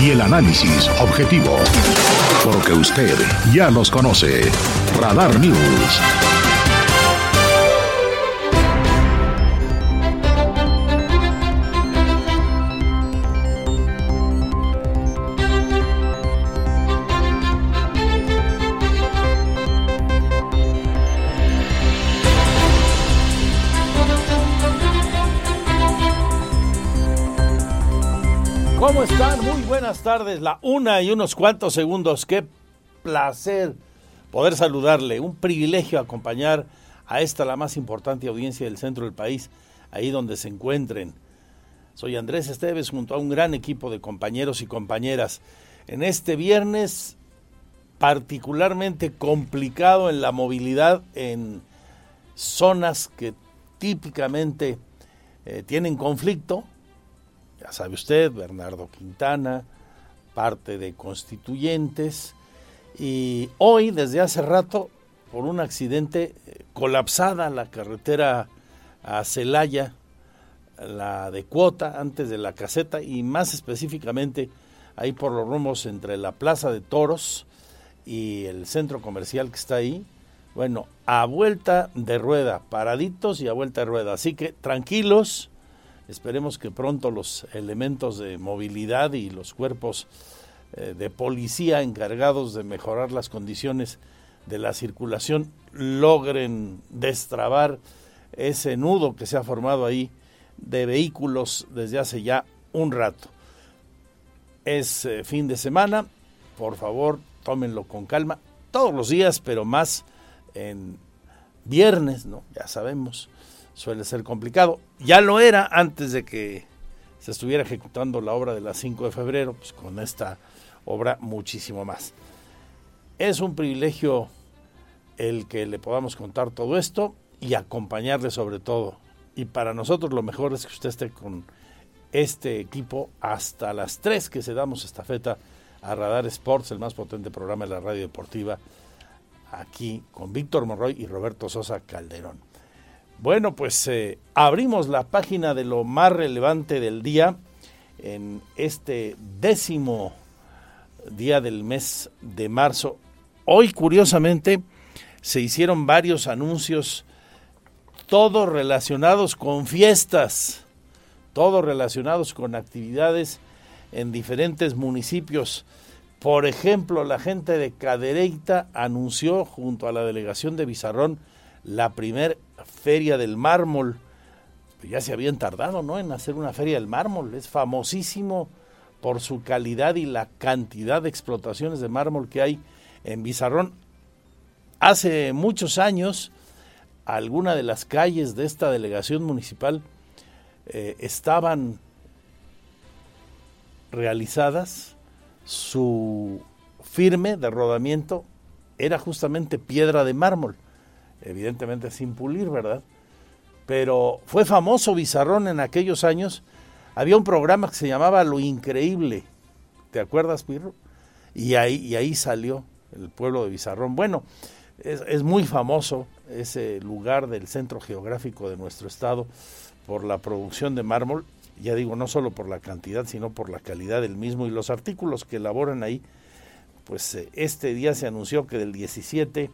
Y el análisis objetivo. Porque usted ya los conoce. Radar News. ¿Cómo están? Buenas tardes. La una y unos cuantos segundos. Qué placer poder saludarle. Un privilegio acompañar a esta, la más importante audiencia del centro del país, ahí donde se encuentren. Soy Andrés Esteves junto a un gran equipo de compañeros y compañeras. En este viernes particularmente complicado en la movilidad en zonas que típicamente eh, tienen conflicto, sabe usted, Bernardo Quintana, parte de constituyentes, y hoy, desde hace rato, por un accidente, eh, colapsada la carretera a Celaya, la de Cuota, antes de la caseta, y más específicamente ahí por los rumos entre la Plaza de Toros y el centro comercial que está ahí. Bueno, a vuelta de rueda, paraditos y a vuelta de rueda. Así que tranquilos, Esperemos que pronto los elementos de movilidad y los cuerpos eh, de policía encargados de mejorar las condiciones de la circulación logren destrabar ese nudo que se ha formado ahí de vehículos desde hace ya un rato. Es eh, fin de semana, por favor, tómenlo con calma, todos los días, pero más en viernes, ¿no? Ya sabemos suele ser complicado. Ya lo era antes de que se estuviera ejecutando la obra de la 5 de febrero, pues con esta obra muchísimo más. Es un privilegio el que le podamos contar todo esto y acompañarle sobre todo. Y para nosotros lo mejor es que usted esté con este equipo hasta las 3 que se damos estafeta a Radar Sports, el más potente programa de la radio deportiva, aquí con Víctor Monroy y Roberto Sosa Calderón. Bueno, pues eh, abrimos la página de lo más relevante del día en este décimo día del mes de marzo. Hoy, curiosamente, se hicieron varios anuncios, todos relacionados con fiestas, todos relacionados con actividades en diferentes municipios. Por ejemplo, la gente de Cadereyta anunció junto a la delegación de Bizarrón la primer feria del mármol. Ya se habían tardado, ¿no? En hacer una feria del mármol. Es famosísimo por su calidad y la cantidad de explotaciones de mármol que hay en Bizarrón. Hace muchos años, alguna de las calles de esta delegación municipal eh, estaban realizadas, su firme de rodamiento era justamente piedra de mármol evidentemente sin pulir, ¿verdad? Pero fue famoso Bizarrón en aquellos años. Había un programa que se llamaba Lo Increíble. ¿Te acuerdas, Pirro? Y ahí, y ahí salió el pueblo de Bizarrón. Bueno, es, es muy famoso ese lugar del centro geográfico de nuestro estado por la producción de mármol. Ya digo, no solo por la cantidad, sino por la calidad del mismo y los artículos que elaboran ahí. Pues eh, este día se anunció que del 17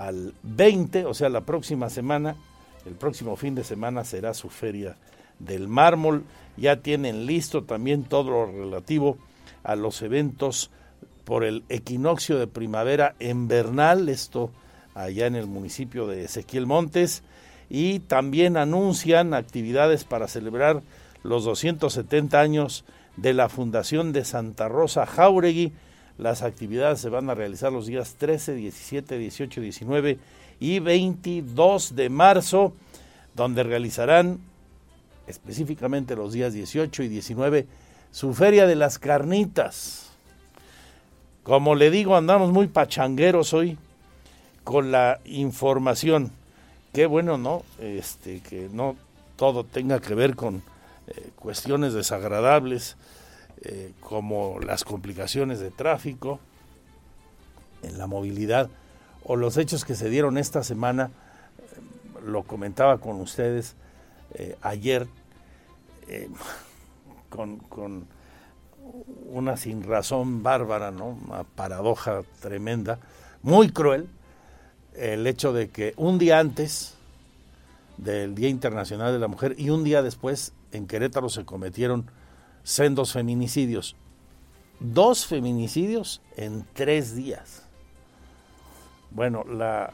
al 20, o sea, la próxima semana, el próximo fin de semana será su feria del mármol. Ya tienen listo también todo lo relativo a los eventos por el equinoccio de primavera en Bernal, esto allá en el municipio de Ezequiel Montes, y también anuncian actividades para celebrar los 270 años de la Fundación de Santa Rosa Jauregui, las actividades se van a realizar los días 13, 17, 18, 19 y 22 de marzo, donde realizarán específicamente los días 18 y 19 su feria de las carnitas. Como le digo, andamos muy pachangueros hoy. con la información. Qué bueno, ¿no? Este, que no todo tenga que ver con eh, cuestiones desagradables eh, como las complicaciones de tráfico en la movilidad o los hechos que se dieron esta semana, eh, lo comentaba con ustedes ayer, con, con una sinrazón bárbara, ¿no? Una paradoja tremenda, muy cruel, el hecho de que un día antes del Día Internacional de la Mujer y un día después en Querétaro se cometieron sendos feminicidios. Dos feminicidios en tres días. Bueno, la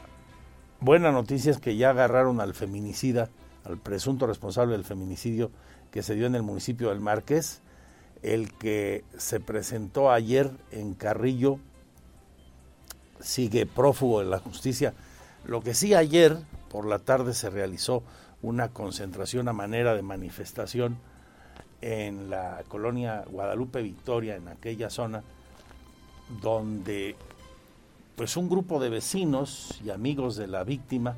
buena noticia es que ya agarraron al feminicida, al presunto responsable del feminicidio que se dio en el municipio del Márquez, el que se presentó ayer en Carrillo sigue prófugo de la justicia. Lo que sí ayer por la tarde se realizó una concentración a manera de manifestación en la colonia Guadalupe Victoria, en aquella zona, donde pues un grupo de vecinos y amigos de la víctima,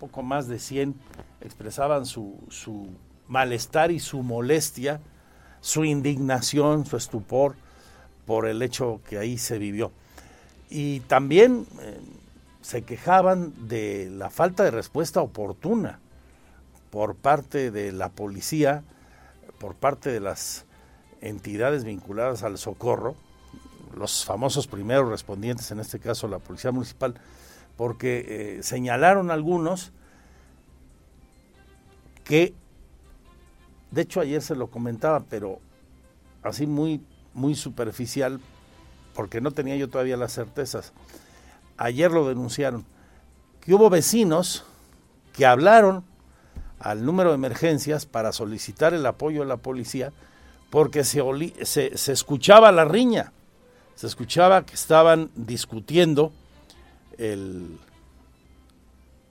poco más de 100, expresaban su, su malestar y su molestia su indignación, su estupor por el hecho que ahí se vivió. Y también eh, se quejaban de la falta de respuesta oportuna por parte de la policía, por parte de las entidades vinculadas al socorro, los famosos primeros respondientes, en este caso la Policía Municipal, porque eh, señalaron algunos que de hecho, ayer se lo comentaba, pero así muy, muy superficial, porque no tenía yo todavía las certezas. Ayer lo denunciaron, que hubo vecinos que hablaron al número de emergencias para solicitar el apoyo de la policía porque se, se, escuchaba la riña, se escuchaba que estaban discutiendo el,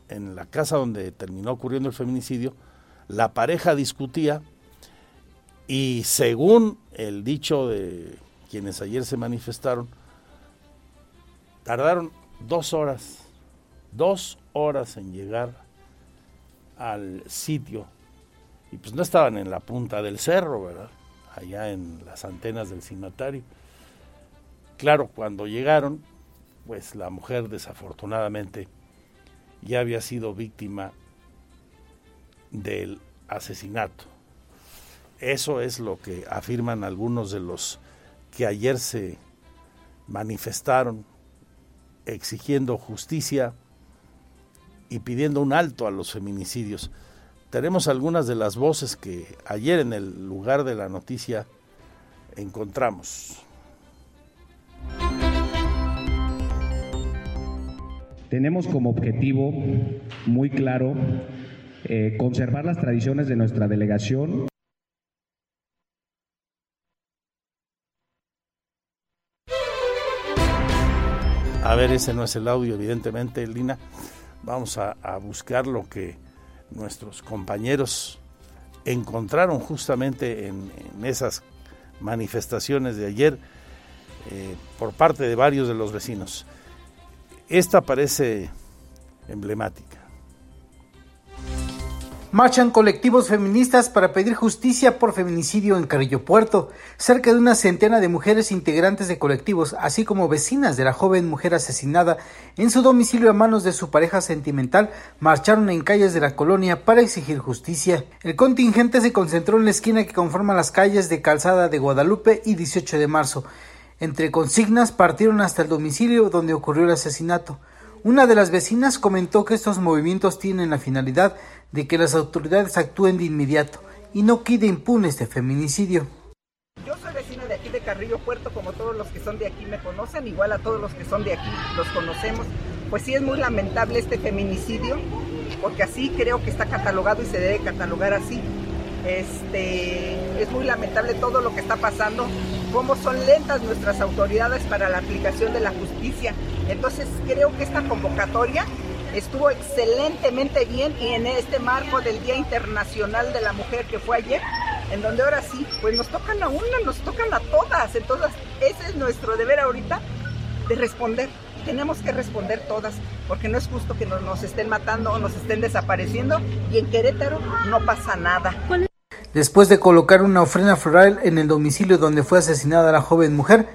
en la casa donde terminó ocurriendo el feminicidio, la pareja discutía y según el dicho de quienes ayer se manifestaron, tardaron dos horas, dos horas en llegar al sitio. Y pues no estaban en la punta del cerro, ¿verdad? Allá en las antenas del cimatario. Claro, cuando llegaron, pues la mujer desafortunadamente ya había sido víctima del asesinato. Eso es lo que afirman algunos de los que ayer se manifestaron exigiendo justicia y pidiendo un alto a los feminicidios. Tenemos algunas de las voces que ayer en el lugar de la noticia encontramos. Tenemos como objetivo muy claro eh, conservar las tradiciones de nuestra delegación. A ver, ese no es el audio, evidentemente, Lina. Vamos a, buscar lo que nuestros compañeros encontraron justamente en, esas manifestaciones de ayer eh, por parte de varios de los vecinos. Esta parece emblemática. Marchan colectivos feministas para pedir justicia por feminicidio en Carrillo Puerto. Cerca de una centena de mujeres integrantes de colectivos, así como vecinas de la joven mujer asesinada en su domicilio a manos de su pareja sentimental, marcharon en calles de la colonia para exigir justicia. El contingente se concentró en la esquina que conforma las calles de Calzada de Guadalupe y 18 de marzo. Entre consignas partieron hasta el domicilio donde ocurrió el asesinato. Una de las vecinas comentó que estos movimientos tienen la finalidad de que las autoridades actúen de inmediato y no quede impune este feminicidio. Yo soy vecina de aquí de Carrillo Puerto, como todos los que son de aquí me conocen, igual a todos los que son de aquí los conocemos. Pues sí es muy lamentable este feminicidio, porque así creo que está catalogado y se debe catalogar así. Este, es muy lamentable todo lo que está pasando, cómo son lentas nuestras autoridades para la aplicación de la justicia. Entonces creo que esta convocatoria estuvo excelentemente bien y en este marco del Día Internacional de la Mujer que fue ayer, en donde ahora sí, pues nos tocan a una, nos tocan a todas. Entonces ese es nuestro deber ahorita de responder, tenemos que responder todas, porque no es justo que nos, nos estén matando o nos estén desapareciendo y en Querétaro no pasa nada. Después de colocar una ofrenda floral en el domicilio donde fue asesinada la joven mujer,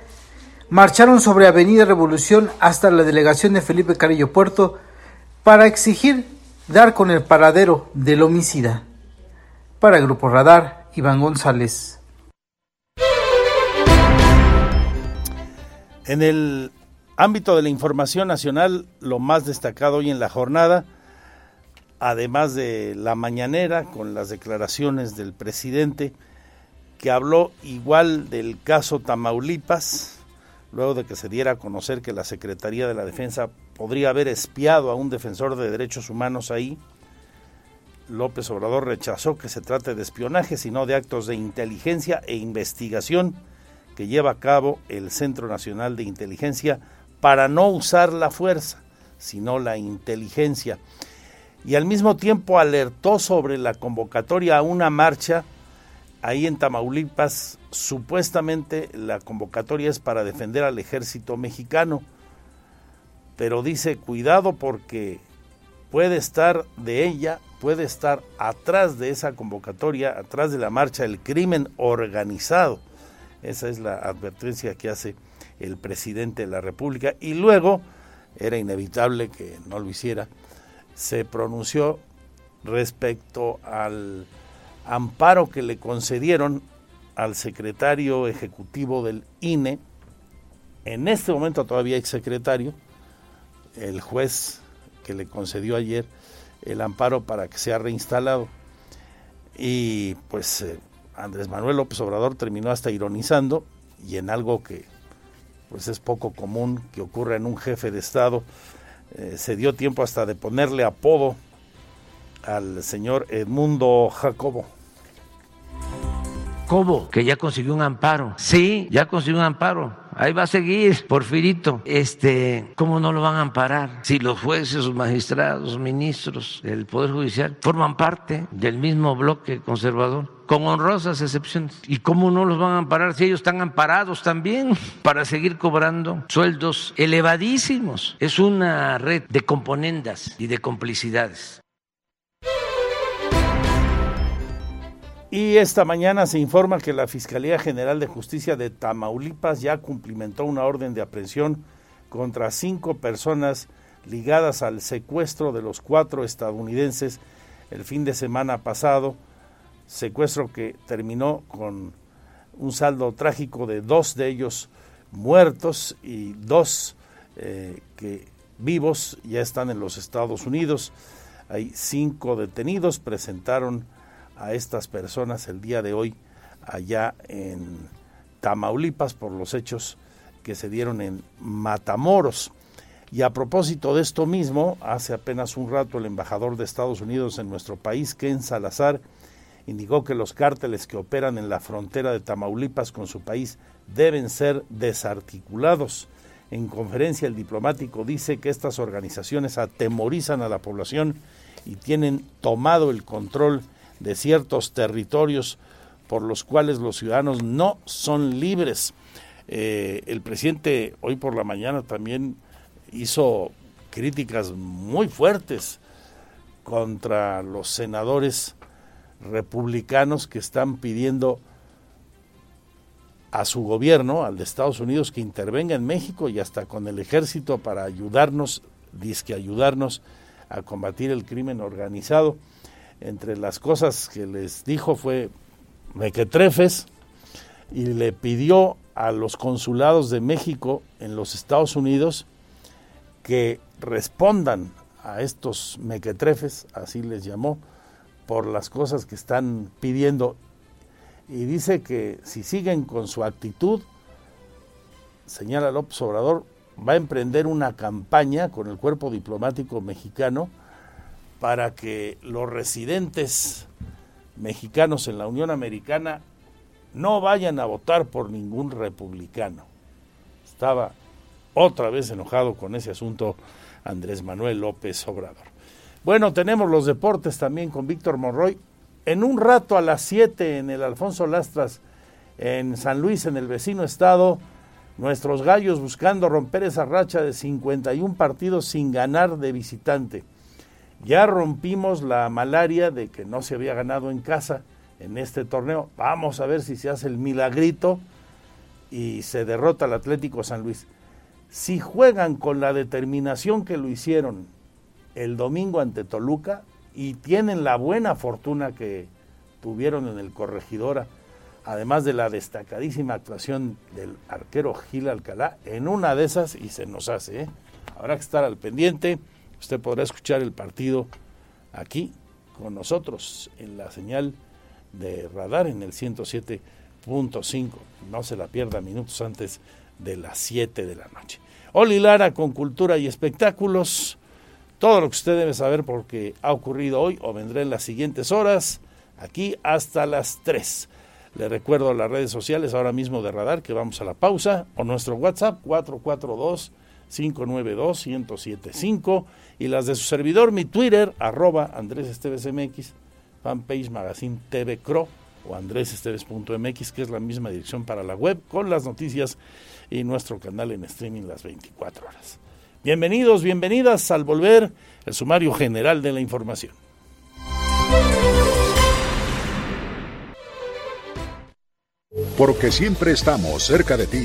marcharon sobre Avenida Revolución hasta la delegación de Felipe Carrillo Puerto para exigir dar con el paradero del homicida. Para Grupo Radar, Iván González. En el ámbito de la información nacional, lo más destacado hoy en la jornada, además de la mañanera con las declaraciones del presidente, que habló igual del caso Tamaulipas, luego de que se diera a conocer que la Secretaría de la Defensa podría haber espiado a un defensor de derechos humanos ahí. López Obrador rechazó que se trate de espionaje, sino de actos de inteligencia e investigación que lleva a cabo el Centro Nacional de Inteligencia para no usar la fuerza, sino la inteligencia. Y al mismo tiempo alertó sobre la convocatoria a una marcha ahí en Tamaulipas. Supuestamente la convocatoria es para defender al ejército mexicano, pero dice cuidado porque puede estar de ella, puede estar atrás de esa convocatoria, atrás de la marcha, el crimen organizado esa es la advertencia que hace el presidente de la República. Y luego, era inevitable que no lo hiciera, se pronunció respecto al amparo que le concedieron al secretario ejecutivo del INE, en este momento todavía hay secretario, el juez que le concedió ayer el amparo para que sea reinstalado. Y pues eh, Andrés Manuel López Obrador terminó hasta ironizando y en algo que pues es poco común que ocurra en un jefe de Estado, eh, se dio tiempo hasta de ponerle apodo al señor Edmundo Jacobo. ¿Cómo? Que ya consiguió un amparo. Sí, ya consiguió un amparo. Ahí va a seguir, Porfirito. Este, ¿cómo no lo van a amparar? Si los jueces, los magistrados, ministros del Poder Judicial forman parte del mismo bloque conservador con honrosas excepciones. ¿Y cómo no los van a amparar si ellos están amparados también para seguir cobrando sueldos elevadísimos? Es una red de componendas y de complicidades. Y esta mañana se informa que la Fiscalía General de Justicia de Tamaulipas ya cumplimentó una orden de aprehensión contra cinco personas ligadas al secuestro de los cuatro estadounidenses el fin de semana pasado, secuestro que terminó con un saldo trágico de dos de ellos muertos y dos eh, que vivos ya están en los Estados Unidos. Hay cinco detenidos, presentaron a estas personas el día de hoy allá en Tamaulipas por los hechos que se dieron en Matamoros. Y a propósito de esto mismo, hace apenas un rato el embajador de Estados Unidos en nuestro país, Ken Salazar, indicó que los cárteles que operan en la frontera de Tamaulipas con su país deben ser desarticulados. En conferencia el diplomático dice que estas organizaciones atemorizan a la población y tienen tomado el control de ciertos territorios por los cuales los ciudadanos no son libres. Eh, el presidente hoy por la mañana también hizo críticas muy fuertes contra los senadores republicanos que están pidiendo a su gobierno, al de Estados Unidos, que intervenga en México y hasta con el ejército para ayudarnos, disque ayudarnos a combatir el crimen organizado entre las cosas que les dijo fue mequetrefes y le pidió a los consulados de México en los Estados Unidos que respondan a estos mequetrefes, así les llamó, por las cosas que están pidiendo. Y dice que si siguen con su actitud, señala López Obrador, va a emprender una campaña con el cuerpo diplomático mexicano para que los residentes mexicanos en la Unión Americana no vayan a votar por ningún republicano. Estaba otra vez enojado con ese asunto Andrés Manuel López Obrador. Bueno, tenemos los deportes también con Víctor Monroy. En un rato a las 7 en el Alfonso Lastras, en San Luis, en el vecino estado, Nuestros gallos buscando romper esa racha de 51 partidos sin ganar de visitante. Ya rompimos la malaria de que no se había ganado en casa en este torneo. Vamos a ver si se hace el milagrito y se derrota al Atlético San Luis. Si juegan con la determinación que lo hicieron el domingo ante Toluca y tienen la buena fortuna que tuvieron en el Corregidora, además de la destacadísima actuación del arquero Gil Alcalá, en una de esas y se nos hace. ¿eh? Habrá que estar al pendiente. Usted podrá escuchar el partido aquí con nosotros en la señal de radar en el 107.5. No se la pierda minutos antes de las 7 de la noche. Oli Lara con cultura y espectáculos. Todo lo que usted debe saber porque ha ocurrido hoy o vendrá en las siguientes horas, aquí hasta las 3. Le recuerdo las redes sociales ahora mismo de Radar que vamos a la pausa o nuestro WhatsApp 442 592 1075 y las de su servidor, mi Twitter, arroba Andrés Esteves MX, fanpage Magazine TV Cro o andresesteves.mx, que es la misma dirección para la web, con las noticias y nuestro canal en streaming las 24 horas. Bienvenidos, bienvenidas al volver el sumario general de la información. Porque siempre estamos cerca de ti,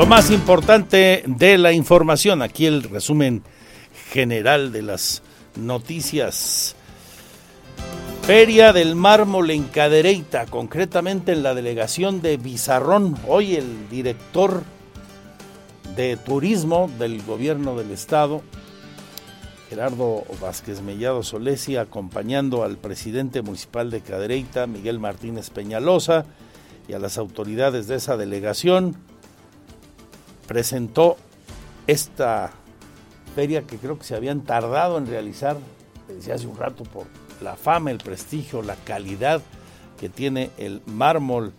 Lo más importante de la información, aquí el resumen general de las noticias. Feria del Mármol en Cadereyta, concretamente en la delegación de Bizarrón. Hoy el director de turismo del gobierno del estado, Gerardo Vázquez Mellado Solesi, acompañando al presidente municipal de Cadereyta, Miguel Martínez Peñalosa, y a las autoridades de esa delegación, presentó esta feria que creo que se habían tardado en realizar, decía hace un rato, por la fama, el prestigio, la calidad que tiene el mármol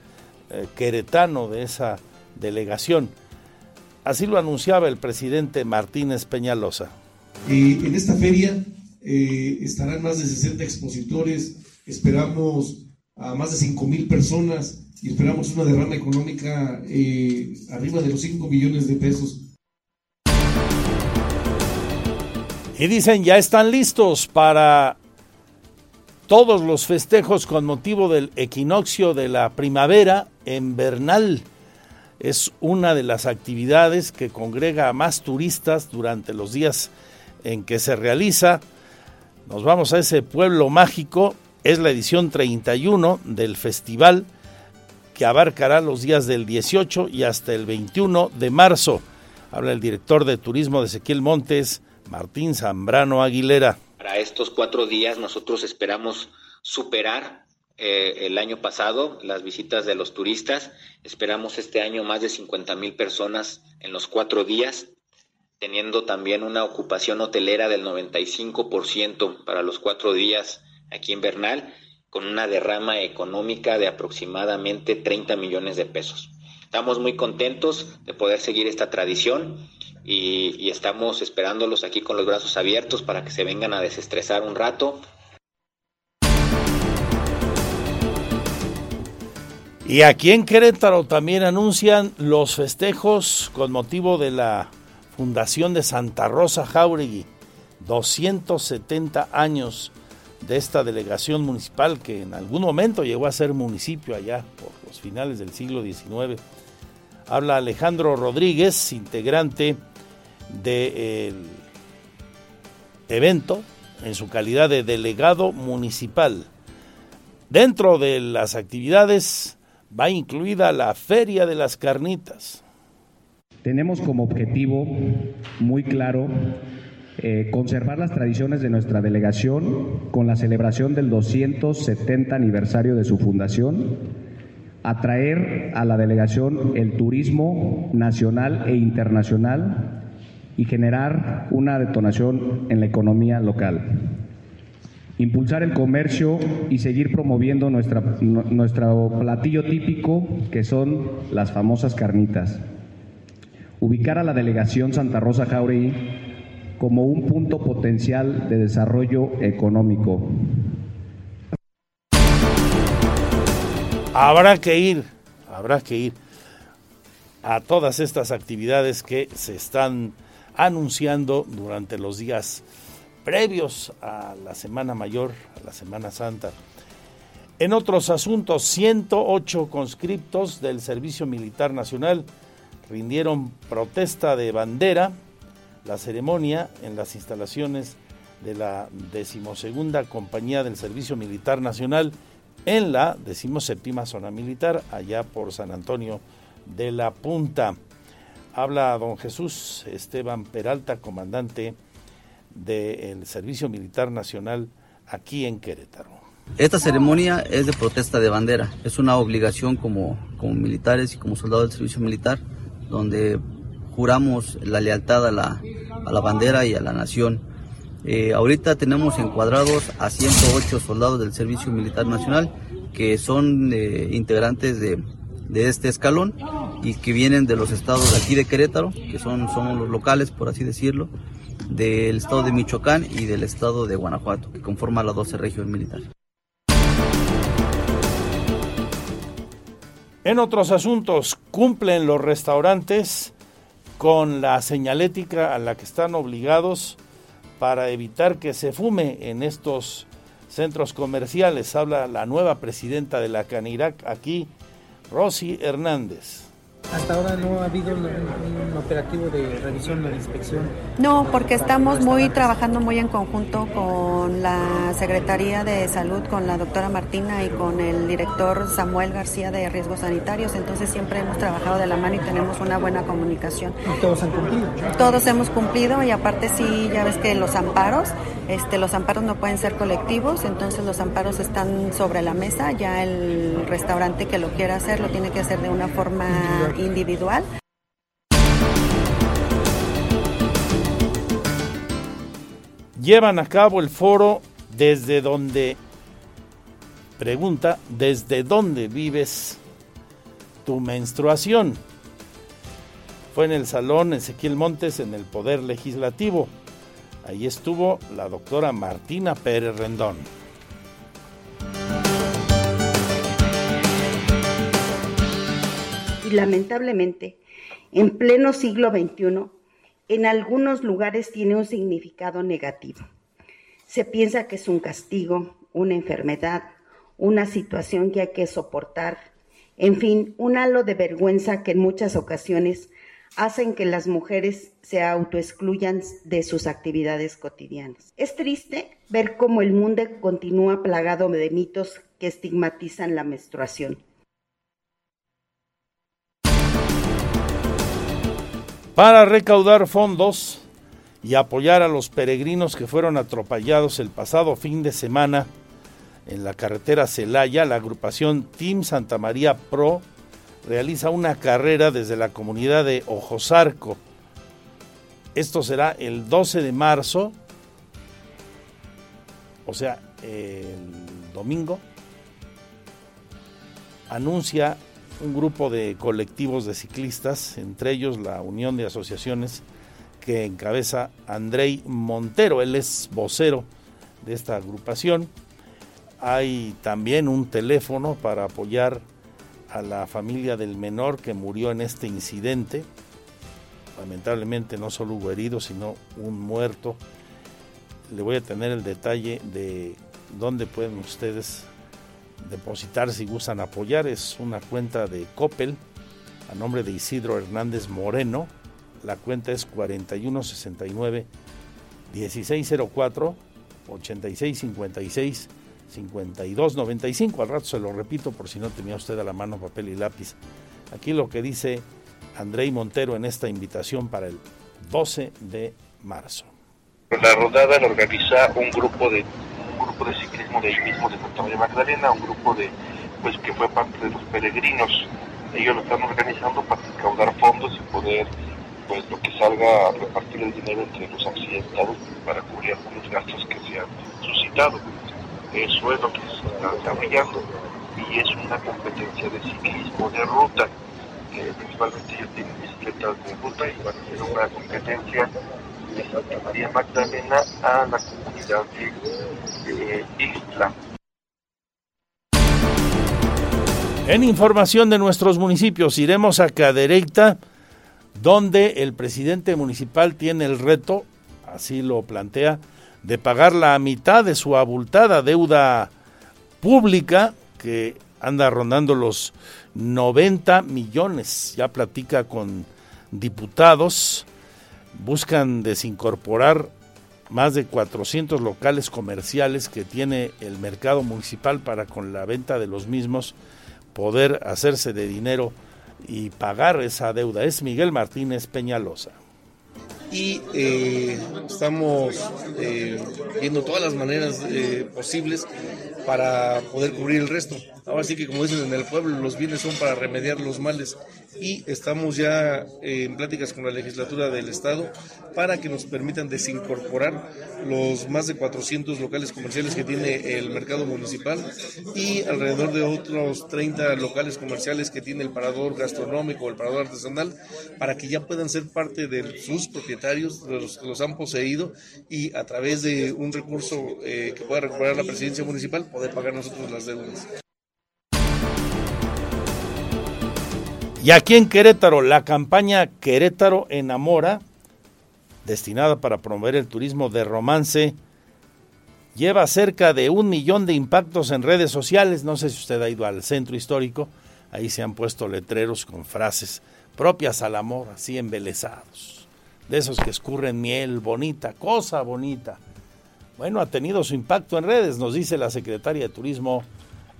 eh, queretano de esa delegación. Así lo anunciaba el presidente Martínez Peñalosa. en esta feria eh, estarán más de 60 expositores, esperamos a más de 5 mil personas y esperamos una derrama económica eh, arriba de los 5 millones de pesos. Y dicen, ya están listos para todos los festejos con motivo del equinoccio de la primavera en Bernal. Es una de las actividades que congrega a más turistas durante los días en que se realiza. Nos vamos a ese pueblo mágico. Es la edición 31 del festival que abarcará los días del 18 y hasta el 21 de marzo. Habla el director de turismo de Ezequiel Montes, Martín Zambrano Aguilera. Para estos cuatro días nosotros esperamos superar eh, el año pasado las visitas de los turistas. Esperamos este año más de 50 mil personas en los cuatro días, teniendo también una ocupación hotelera del 95% para los cuatro días aquí en Bernal, con una derrama económica de aproximadamente 30 millones de pesos. Estamos muy contentos de poder seguir esta tradición y, estamos esperándolos aquí con los brazos abiertos para que se vengan a desestresar un rato. Y aquí en Querétaro también anuncian los festejos con motivo de la fundación de Santa Rosa Jauregui, 270 años de esta delegación municipal que en algún momento llegó a ser municipio allá por los finales del siglo XIX. Habla Alejandro Rodríguez, integrante del evento en su calidad de delegado municipal. Dentro de las actividades va incluida la Feria de las Carnitas. Tenemos como objetivo muy claro eh, conservar las tradiciones de nuestra delegación con la celebración del 270 aniversario de su fundación, atraer a la delegación el turismo nacional e internacional y generar una detonación en la economía local. Impulsar el comercio y seguir promoviendo nuestra, nuestro platillo típico, que son las famosas carnitas. Ubicar a la delegación Santa Rosa Jauregui como un punto potencial de desarrollo económico. Habrá que ir, habrá que ir a todas estas actividades que se están anunciando durante los días previos a la Semana Mayor, a la Semana Santa. En otros asuntos, 108 conscriptos del Servicio Militar Nacional rindieron protesta de bandera, la ceremonia en las instalaciones de la decimosegunda Compañía del Servicio Militar Nacional en la decimoséptima Zona Militar, allá por San Antonio de la Punta. Habla don Jesús Esteban Peralta, comandante del Servicio Militar Nacional aquí en Querétaro. Esta ceremonia es de protesta de bandera, es una obligación como, como militares y como soldados del servicio militar, donde juramos la lealtad a la, a la bandera y a la nación. Eh, ahorita tenemos encuadrados a 108 soldados del Servicio Militar Nacional que son eh, integrantes de, de este escalón y que vienen de los estados de aquí de Querétaro, que son, somos los locales, por así decirlo, del estado de Michoacán y del estado de Guanajuato, que conforma la 12 región militar. En otros asuntos, cumplen los restaurantes con la señalética a la que están obligados para evitar que se fume en estos centros comerciales. Habla la nueva presidenta de la Canirac aquí, Rosy Hernández. Hasta ahora no ha habido un, operativo de revisión o de inspección. No, porque estamos muy trabajando muy en conjunto con la Secretaría de Salud, con la doctora Martina y con el director Samuel García de Riesgos Sanitarios. Entonces siempre hemos trabajado de la mano y tenemos una buena comunicación. ¿Y todos han cumplido? Todos hemos cumplido y aparte sí, ya ves que los amparos, este, los amparos no pueden ser colectivos, entonces los amparos están sobre la mesa. Ya el restaurante que lo quiera hacer lo tiene que hacer de una forma individual. Llevan a cabo el foro desde donde, pregunta, ¿desde dónde vives tu menstruación? Fue en el Salón Ezequiel Montes en el Poder Legislativo. Ahí estuvo la doctora Martina Pérez Rendón. Lamentablemente, en pleno siglo XXI, en algunos lugares tiene un significado negativo. Se piensa que es un castigo, una enfermedad, una situación que hay que soportar, en fin, un halo de vergüenza que en muchas ocasiones hacen que las mujeres se autoexcluyan de sus actividades cotidianas. Es triste ver cómo el mundo continúa plagado de mitos que estigmatizan la menstruación para recaudar fondos y apoyar a los peregrinos que fueron atropellados el pasado fin de semana en la carretera Celaya, la agrupación Team Santa María Pro realiza una carrera desde la comunidad de Ojosarco. Esto será el 12 de marzo, o sea, el domingo. Anuncia un grupo de colectivos de ciclistas, entre ellos la Unión de Asociaciones que encabeza Andrei Montero, él es vocero de esta agrupación. Hay también un teléfono para apoyar a la familia del menor que murió en este incidente. Lamentablemente no solo hubo heridos, sino un muerto. Le voy a tener el detalle de dónde pueden ustedes depositar si gustan apoyar. Es una cuenta de Coppel a nombre de Isidro Hernández Moreno. La cuenta es 4169 1604 8656 5295. Al rato se lo repito por si no tenía usted a la mano papel y lápiz. Aquí lo que dice Andrei Montero en esta invitación para el 12 de marzo. La rodada la organiza un grupo de de ciclismo de mismo de Santa María Magdalena, un grupo de pues que fue parte de los peregrinos. Ellos lo están organizando para recaudar fondos y poder pues lo que salga a repartir el dinero entre los accidentados para cubrir algunos gastos que se han suscitado. Eso es lo que se está desarrollando y es una competencia de ciclismo de ruta, que principalmente ellos tienen bicicletas de ruta y van a hacer una competencia María Magdalena a la comunidad de, Isla. En información de nuestros municipios, iremos a Cadereyta, donde el presidente municipal tiene el reto, así lo plantea, de pagar la mitad de su abultada deuda pública que anda rondando los 90 millones. Ya platica con diputados, buscan desincorporar más de 400 locales comerciales que tiene el mercado municipal para con la venta de los mismos poder hacerse de dinero y pagar esa deuda. Es Miguel Martínez Peñalosa y eh, estamos eh, viendo todas las maneras eh, posibles para poder cubrir el resto. Ahora sí que como dicen en el pueblo, los bienes son para remediar los males y estamos ya en pláticas con la legislatura del Estado para que nos permitan desincorporar los más de 400 locales comerciales que tiene el mercado municipal y alrededor de otros 30 locales comerciales que tiene el parador gastronómico o el parador artesanal para que ya puedan ser parte de sus propietarios, de los los han poseído y a través de un recurso eh, que pueda recuperar la presidencia municipal poder pagar nosotros las deudas. Y aquí en Querétaro, la campaña Querétaro Enamora, destinada para promover el turismo de romance, lleva cerca de un millón de impactos en redes sociales. No sé si usted ha ido al centro histórico, ahí se han puesto letreros con frases propias al amor, así embelesados. De esos que escurren miel bonita, cosa bonita. Bueno, ha tenido su impacto en redes, nos dice la secretaria de Turismo,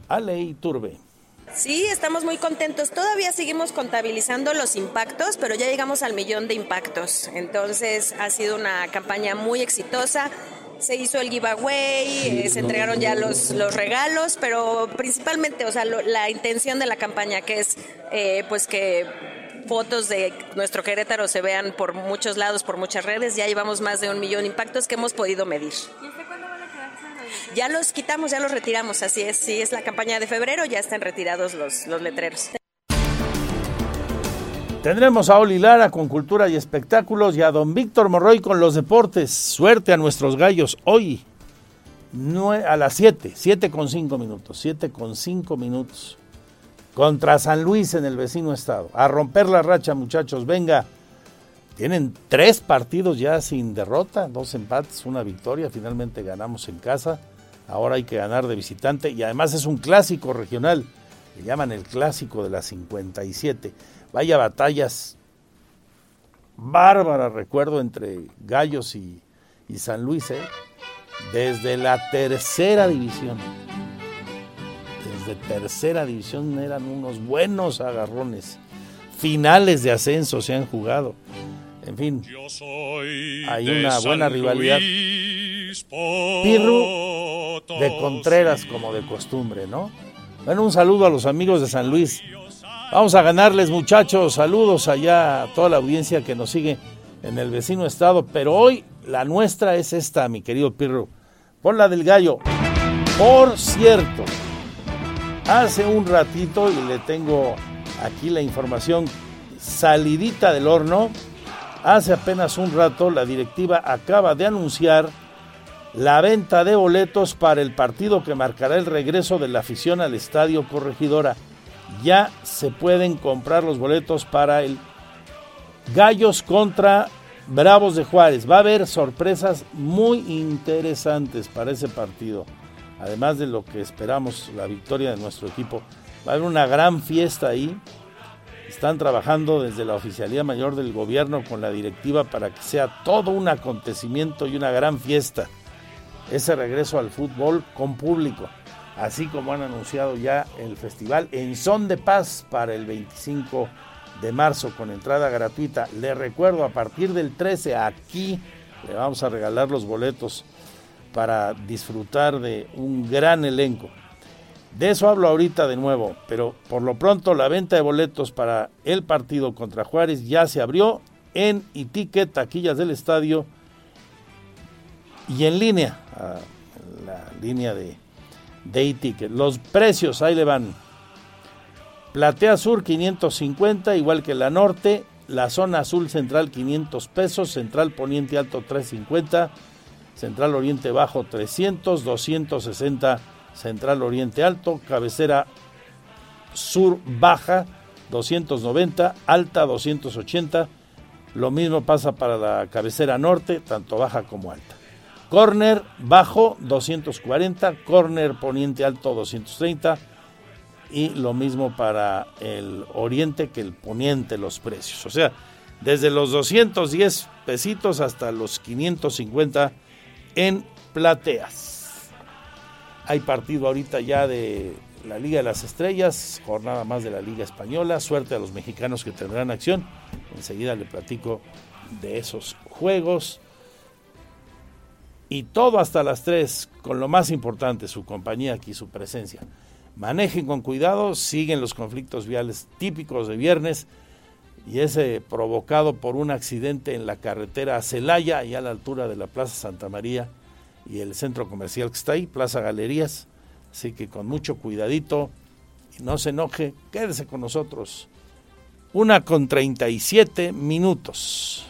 Ale Turbe. Sí, estamos muy contentos. Todavía seguimos contabilizando los impactos, pero ya llegamos al millón de impactos. Entonces ha sido una campaña muy exitosa. Se hizo el giveaway, eh, se entregaron ya los, los regalos, pero principalmente, o sea, la intención de la campaña que es, eh, pues que fotos de nuestro Querétaro se vean por muchos lados, por muchas redes. Ya llevamos más de un millón de impactos que hemos podido medir. Ya los quitamos, ya los retiramos, así es. Si es la campaña de febrero, ya están retirados los, los letreros. Tendremos a Oli Lara con cultura y espectáculos y a don Víctor Morroy con los deportes. Suerte a nuestros gallos hoy a las 7, 7 con 5 minutos, 7 con 5 minutos. Contra San Luis en el vecino estado. A romper la racha, muchachos. Venga. Tienen tres partidos ya sin derrota, dos empates, una victoria. Finalmente ganamos en casa. Ahora hay que ganar de visitante y además es un clásico regional. Le llaman el clásico de la 57. Vaya batallas bárbaras, recuerdo, entre Gallos y, San Luis, ¿eh? desde la tercera división. Desde tercera división eran unos buenos agarrones. Finales de ascenso se han jugado. En fin, hay una buena rivalidad. Pirru de Contreras como de costumbre, ¿no? Bueno, un saludo a los amigos de San Luis. Vamos a ganarles, muchachos. Saludos allá a toda la audiencia que nos sigue en el vecino estado. Pero hoy la nuestra es esta, mi querido Pirro. Pon la del gallo. Por cierto, hace un ratito, y le tengo aquí la información salidita del horno, hace apenas un rato la directiva acaba de anunciar la venta de boletos para el partido que marcará el regreso de la afición al Estadio Corregidora. Ya se pueden comprar los boletos para el Gallos contra Bravos de Juárez. Va a haber sorpresas muy interesantes para ese partido. Además de lo que esperamos, la victoria de nuestro equipo. Va a haber una gran fiesta ahí. Están trabajando desde la Oficialía Mayor del Gobierno con la directiva para que sea todo un acontecimiento y una gran fiesta ese regreso al fútbol con público, así como han anunciado ya el festival en Son de Paz para el 25 de marzo con entrada gratuita. Le recuerdo, a partir del 13 aquí le vamos a regalar los boletos para disfrutar de un gran elenco. De eso hablo ahorita de nuevo, pero por lo pronto la venta de boletos para el partido contra Juárez ya se abrió en e-ticket, taquillas del estadio y en línea, la línea de, de e-ticket. Los precios, ahí le van. Platea Sur 550, igual que la Norte. La zona azul central 500 pesos, central poniente alto 350, central oriente bajo 300, 260 central oriente alto, cabecera sur baja 290, alta 280. Lo mismo pasa para la cabecera norte, tanto baja como alta. Corner bajo 240, corner poniente alto 230 y lo mismo para el oriente que el poniente los precios. O sea, desde los 210 pesitos hasta los 550 en plateas. Hay partido ahorita ya de la Liga de las Estrellas, jornada más de la Liga Española. Suerte a los mexicanos que tendrán acción. Enseguida le platico de esos juegos. Y todo hasta las 3, con lo más importante, su compañía aquí, su presencia. Manejen con cuidado, siguen los conflictos viales típicos de viernes y ese provocado por un accidente en la carretera a Celaya, y a la altura de la Plaza Santa María y el centro comercial que está ahí, Plaza Galerías Así que con mucho cuidadito y no se enoje, quédese con nosotros. Una con 37 minutos.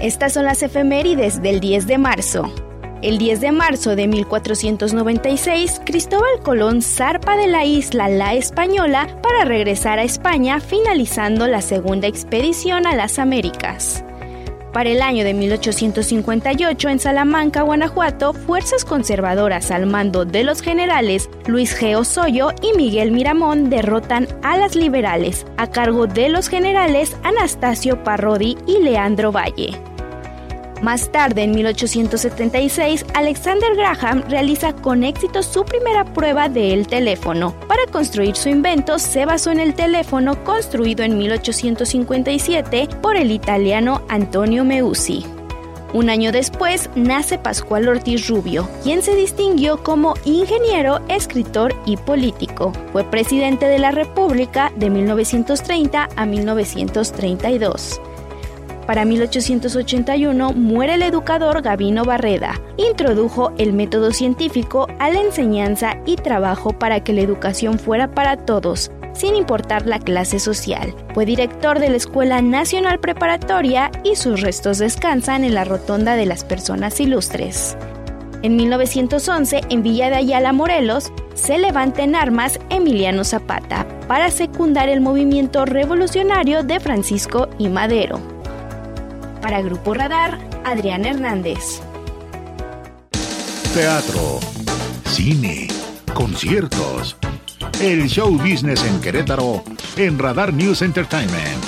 Estas son las efemérides del 10 de marzo. El 10 de marzo de 1496, Cristóbal Colón zarpa de la isla La Española para regresar a España, finalizando la segunda expedición a las Américas. Para el año de 1858, en Salamanca, Guanajuato, fuerzas conservadoras al mando de los generales Luis G. Osoyo y Miguel Miramón derrotan a las liberales, a cargo de los generales Anastasio Parrodi y Leandro Valle. Más tarde, en 1876, Alexander Graham realiza con éxito su primera prueba del teléfono. Para construir su invento, se basó en el teléfono construido en 1857 por el italiano Antonio Meucci. Un año después nace Pascual Ortiz Rubio, quien se distinguió como ingeniero, escritor y político. Fue presidente de la República de 1930 a 1932. Para 1881 muere el educador Gavino Barreda. Introdujo el método científico a la enseñanza y trabajo para que la educación fuera para todos, sin importar la clase social. Fue director de la Escuela Nacional Preparatoria y sus restos descansan en la Rotonda de las Personas Ilustres. En 1911, en Villa de Ayala, Morelos, se levanta en armas Emiliano Zapata para secundar el movimiento revolucionario de Francisco y Madero. Para Grupo Radar, Adrián Hernández. Teatro, cine, conciertos. El show business en Querétaro en Radar News Entertainment.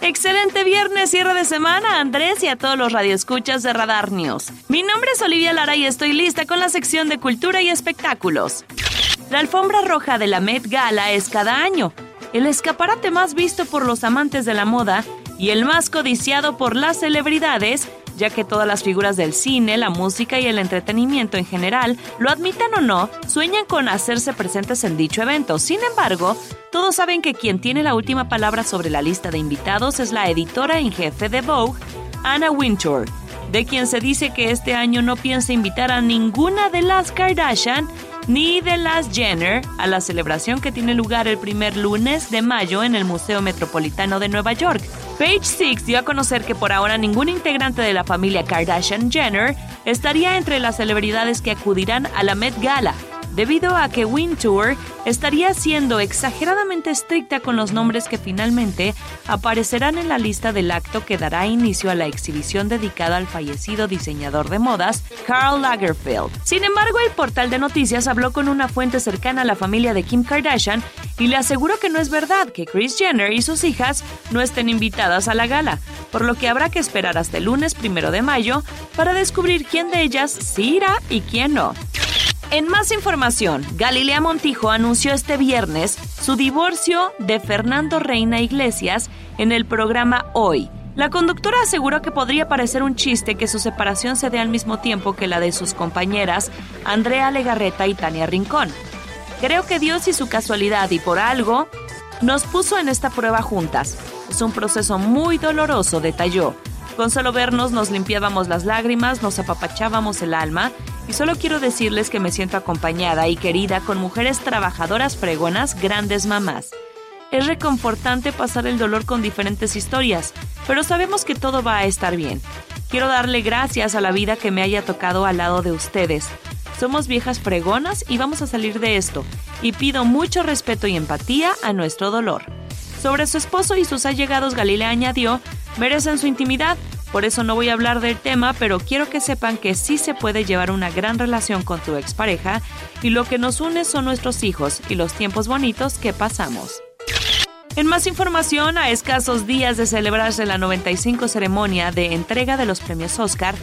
Excelente viernes, cierre de semana, Andrés y a todos los radioescuchas de Radar News. Mi nombre es Olivia Lara y estoy lista con la sección de cultura y espectáculos. La alfombra roja de la Met Gala es cada año, el escaparate más visto por los amantes de la moda y el más codiciado por las celebridades, ya que todas las figuras del cine, la música y el entretenimiento en general, lo admitan o no, sueñan con hacerse presentes en dicho evento. Sin embargo, todos saben que quien tiene la última palabra sobre la lista de invitados es la editora en jefe de Vogue, Anna Wintour, de quien se dice que este año no piensa invitar a ninguna de las Kardashian ni de las Jenner a la celebración que tiene lugar el primer lunes de mayo en el Museo Metropolitano de Nueva York. Page Six dio a conocer que por ahora ningún integrante de la familia Kardashian Jenner estaría entre las celebridades que acudirán a la Met Gala, debido a que Wintour estaría siendo exageradamente estricta con los nombres que finalmente aparecerán en la lista del acto que dará inicio a la exhibición dedicada al fallecido diseñador de modas Karl Lagerfeld. Sin embargo, el portal de noticias habló con una fuente cercana a la familia de Kim Kardashian y le aseguró que no es verdad que Kris Jenner y sus hijas no estén invitadas a la gala, por lo que habrá que esperar hasta el lunes primero de mayo para descubrir quién de ellas sí irá y quién no. En más información, Galilea Montijo anunció este viernes su divorcio de Fernando Reina Iglesias en el programa Hoy La conductora aseguró que podría parecer un chiste que su separación se dé al mismo tiempo que la de sus compañeras Andrea Legarreta y Tania Rincón. Creo que Dios y su casualidad y por algo nos puso en esta prueba juntas. Es un proceso muy doloroso, detalló. Con solo vernos nos limpiábamos las lágrimas, nos apapachábamos el alma y solo quiero decirles que me siento acompañada y querida con mujeres trabajadoras fregonas, grandes mamás. Es reconfortante pasar el dolor con diferentes historias, pero sabemos que todo va a estar bien. Quiero darle gracias a la vida que me haya tocado al lado de ustedes. Somos viejas fregonas y vamos a salir de esto, y pido mucho respeto y empatía a nuestro dolor. Sobre su esposo y sus allegados, Galilea añadió, merecen su intimidad, por eso no voy a hablar del tema, pero quiero que sepan que sí se puede llevar una gran relación con tu expareja y lo que nos une son nuestros hijos y los tiempos bonitos que pasamos. En más información, a escasos días de celebrarse la 95 ceremonia de entrega de los premios Oscar,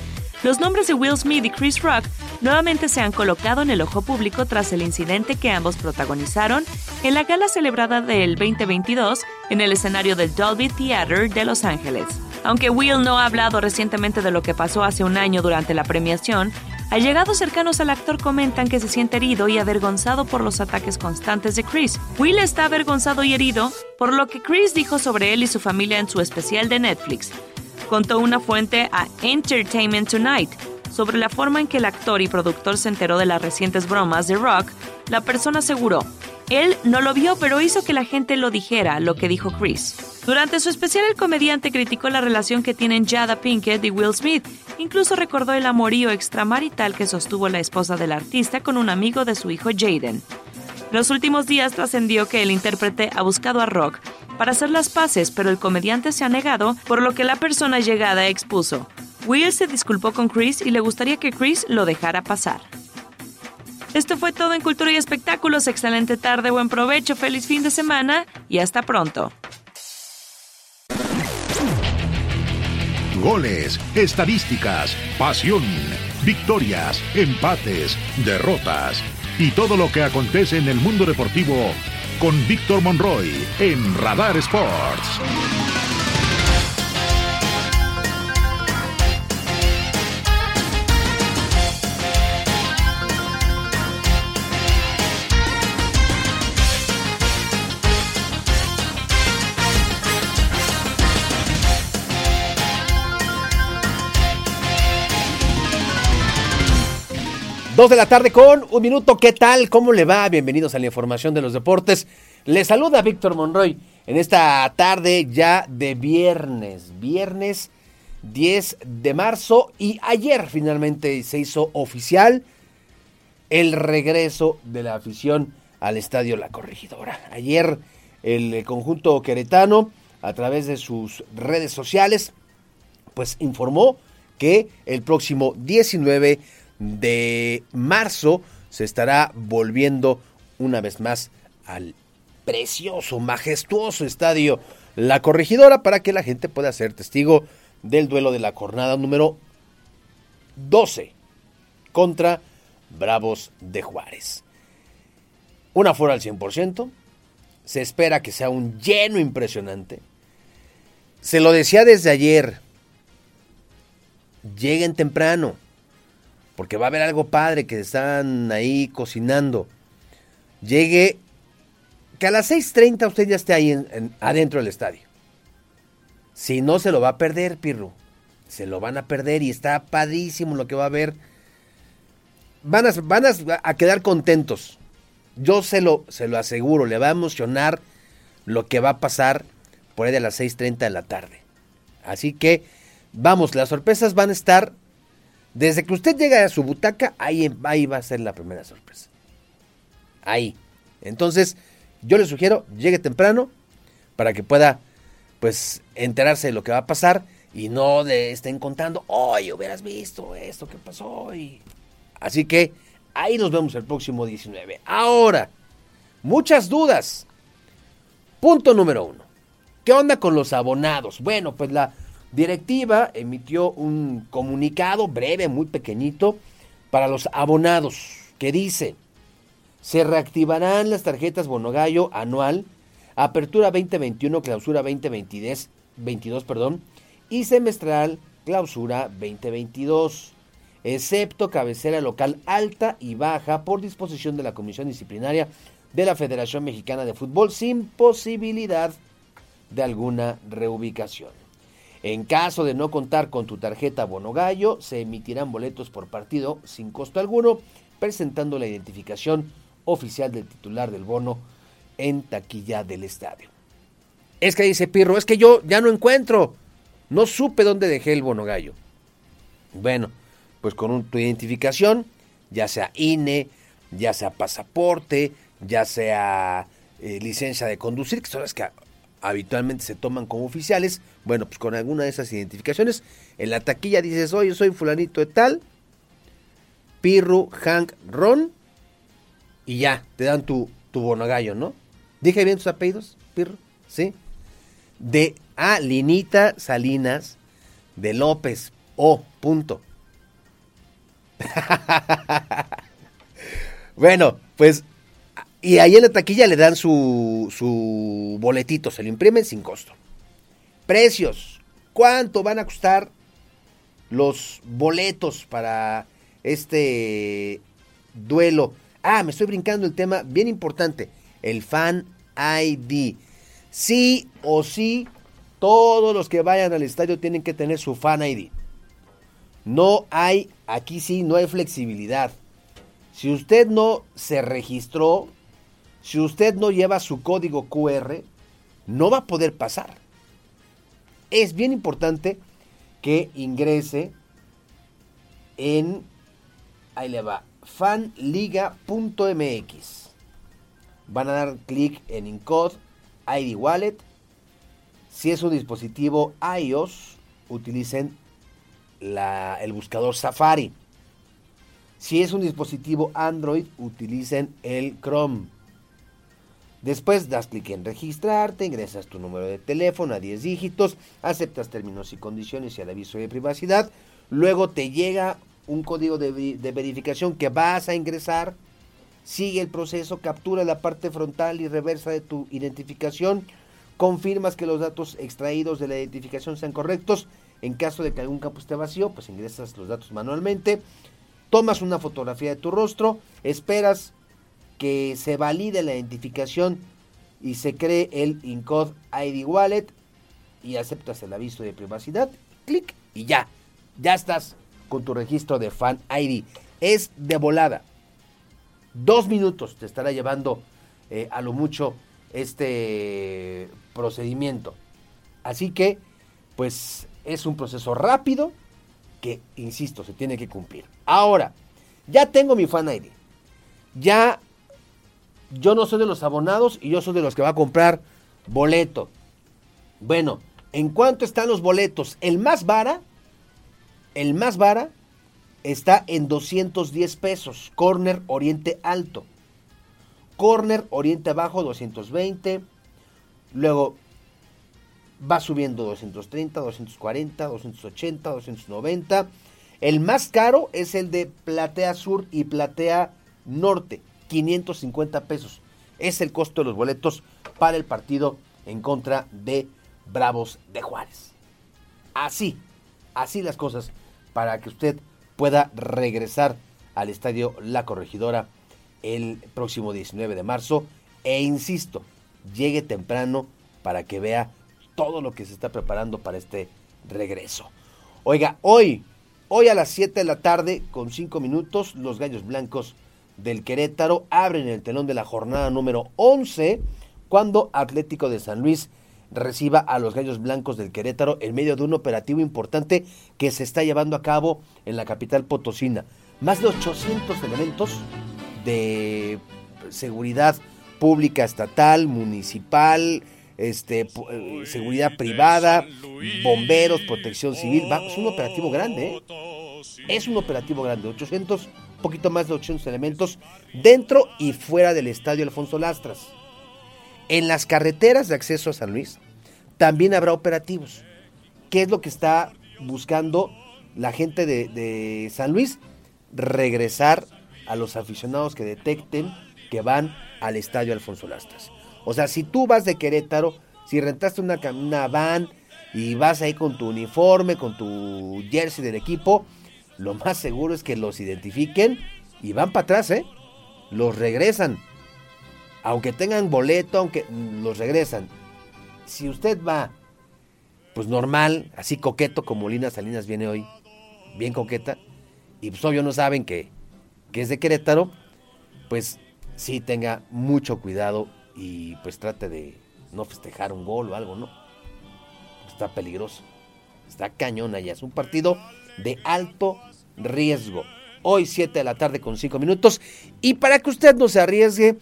los nombres de Will Smith y Chris Rock nuevamente se han colocado en el ojo público tras el incidente que ambos protagonizaron en la gala celebrada del 2022 en el escenario del Dolby Theater de Los Ángeles. Aunque Will no ha hablado recientemente de lo que pasó hace un año durante la premiación, Allegados cercanos al actor comentan que se siente herido y avergonzado por los ataques constantes de Chris. Will está avergonzado y herido por lo que Chris dijo sobre él y su familia en su especial de Netflix. Contó una fuente a Entertainment Tonight sobre la forma en que el actor y productor se enteró de las recientes bromas de Rock. La persona aseguró, él no lo vio, pero hizo que la gente lo dijera, lo que dijo Chris. Durante su especial, el comediante criticó la relación que tienen Jada Pinkett y Will Smith. Incluso recordó el amorío extramarital que sostuvo la esposa del artista con un amigo de su hijo Jaden. Los últimos días trascendió que el intérprete ha buscado a Rock para hacer las paces, pero el comediante se ha negado, por lo que la persona llegada expuso. Will se disculpó con Chris y le gustaría que Chris lo dejara pasar. Esto fue todo en Cultura y Espectáculos. Excelente tarde, buen provecho, feliz fin de semana y hasta pronto. Goles, estadísticas, pasión, victorias, empates, derrotas y todo lo que acontece en el mundo deportivo con Víctor Monroy en Radar Sports. Dos de la tarde con un minuto. ¿Qué tal? ¿Cómo le va? Bienvenidos a la información de los deportes. Le saluda Víctor Monroy en esta tarde ya de viernes. Viernes 10 de marzo y ayer finalmente se hizo oficial el regreso de la afición al Estadio La Corregidora. Ayer el conjunto queretano a través de sus redes sociales pues informó que el próximo 19 de marzo se estará volviendo una vez más al precioso, majestuoso estadio La Corregidora para que la gente pueda ser testigo del duelo de la jornada número 12 contra Bravos de Juárez. Una fuera al 100%, se espera que sea un lleno impresionante. Se lo decía desde ayer, lleguen temprano porque va a haber algo padre que están ahí cocinando. Llegue, que a las 6.30 usted ya esté ahí adentro del estadio. Si no, se lo va a perder, Pirro. Se lo van a perder y está padrísimo lo que va a ver. Van a, van a, quedar contentos. Yo se lo, se lo aseguro, le va a emocionar lo que va a pasar por ahí de las 6.30 de la tarde. Así que, vamos, las sorpresas van a estar desde que usted llega a su butaca, ahí, va a ser la primera sorpresa. Ahí. Entonces, yo le sugiero, llegue temprano para que pueda, pues, enterarse de lo que va a pasar y no de estén contando, oye, hubieras visto esto que pasó. Y... Así que ahí nos vemos el próximo 19. Ahora, muchas dudas. Punto número uno. ¿Qué onda con los abonados? Bueno, pues la directiva emitió un comunicado breve, muy pequeñito, para los abonados, que dice, se reactivarán las tarjetas Bonogallo anual, apertura 2021, clausura 2022, 22, perdón, y semestral clausura 2022, excepto cabecera local alta y baja por disposición de la Comisión Disciplinaria de la Federación Mexicana de Fútbol sin posibilidad de alguna reubicación. En caso de no contar con tu tarjeta Bono Gallo, se emitirán boletos por partido sin costo alguno, presentando la identificación oficial del titular del bono en taquilla del estadio. Es que dice Pirro, es que yo ya no encuentro, no supe dónde dejé el Bono Gallo. Bueno, pues con tu identificación, ya sea INE, ya sea pasaporte, ya sea eh, licencia de conducir, que son las que habitualmente se toman como oficiales, bueno, pues con alguna de esas identificaciones, en la taquilla dices, oye, soy fulanito de tal, Pirru, Hank, Ron, y ya, te dan tu, tu bonagallo, ¿no? ¿Dije bien tus apellidos, Pirru? ¿Sí? De A, Linita Salinas, de López, O, punto. bueno, pues y ahí en la taquilla le dan su, su boletito, se lo imprimen sin costo. Precios. ¿Cuánto van a costar los boletos para este duelo? Ah, me estoy brincando el tema bien importante. El Fan ID. Sí o sí, todos los que vayan al estadio tienen que tener su Fan ID. No hay, aquí sí, no hay flexibilidad. Si usted no se registró, si usted no lleva su código QR, no va a poder pasar. Es bien importante que ingrese en, ahí le va, fanliga.mx. Van a dar clic en Incode ID Wallet. Si es un dispositivo iOS, utilicen el buscador Safari. Si es un dispositivo Android, utilicen el Chrome. Después das clic en registrarte, ingresas tu número de teléfono a 10 dígitos, aceptas términos y condiciones y el aviso de privacidad. Luego te llega un código de, de, verificación que vas a ingresar. Sigue el proceso, captura la parte frontal y reversa de tu identificación. Confirmas que los datos extraídos de la identificación sean correctos. En caso de que algún campo esté vacío, pues ingresas los datos manualmente. Tomas una fotografía de tu rostro, esperas que se valide la identificación y se cree el Incode ID Wallet y aceptas el aviso de privacidad, clic y ya, ya estás con tu registro de Fan ID. Es de volada. Dos minutos te estará llevando eh, a lo mucho este procedimiento. Así que, pues es un proceso rápido que, insisto, se tiene que cumplir. Ahora, ya tengo mi Fan ID. Ya yo no soy de los abonados y yo soy de los que va a comprar boleto. Bueno, ¿en cuánto están los boletos? El más vara, el más vara está en 210 pesos. Corner Oriente Alto. Corner Oriente Bajo 220. Luego va subiendo 230, 240, 280, 290. El más caro es el de Platea Sur y Platea Norte. 550 pesos. Es el costo de los boletos para el partido en contra de Bravos de Juárez. Así, así las cosas para que usted pueda regresar al estadio La Corregidora el próximo 19 de marzo. E insisto, llegue temprano para que vea todo lo que se está preparando para este regreso. Oiga, hoy, hoy a las 7 de la tarde, con 5 minutos, los Gallos Blancos del Querétaro abren el telón de la jornada número 11 cuando Atlético de San Luis reciba a los Gallos Blancos del Querétaro en medio de un operativo importante que se está llevando a cabo en la capital potosina. Más de 800 elementos de seguridad pública estatal, municipal, este, eh, seguridad privada, bomberos, protección civil. es un operativo grande, ¿eh? Es un operativo grande, 800 poquito más de 800 elementos dentro y fuera del estadio Alfonso Lastras. En las carreteras de acceso a San Luis también habrá operativos. ¿Qué es lo que está buscando la gente de, San Luis? Regresar a los aficionados que detecten que van al estadio Alfonso Lastras. O sea, si tú vas de Querétaro, si rentaste una, una van, y vas ahí con tu uniforme, con tu jersey del equipo, lo más seguro es que los identifiquen y van para atrás, ¿eh? Los regresan. Aunque tengan boleto, aunque los regresan. Si usted va, pues normal, así coqueto como Lina Salinas viene hoy, bien coqueta, y pues obvio no saben que, que es de Querétaro, pues sí tenga mucho cuidado y pues trate de no festejar un gol o algo, ¿no? Está peligroso. Está cañón allá. Es un partido de alto riesgo. Hoy 7 de la tarde con 5 minutos. Y para que usted no se arriesgue,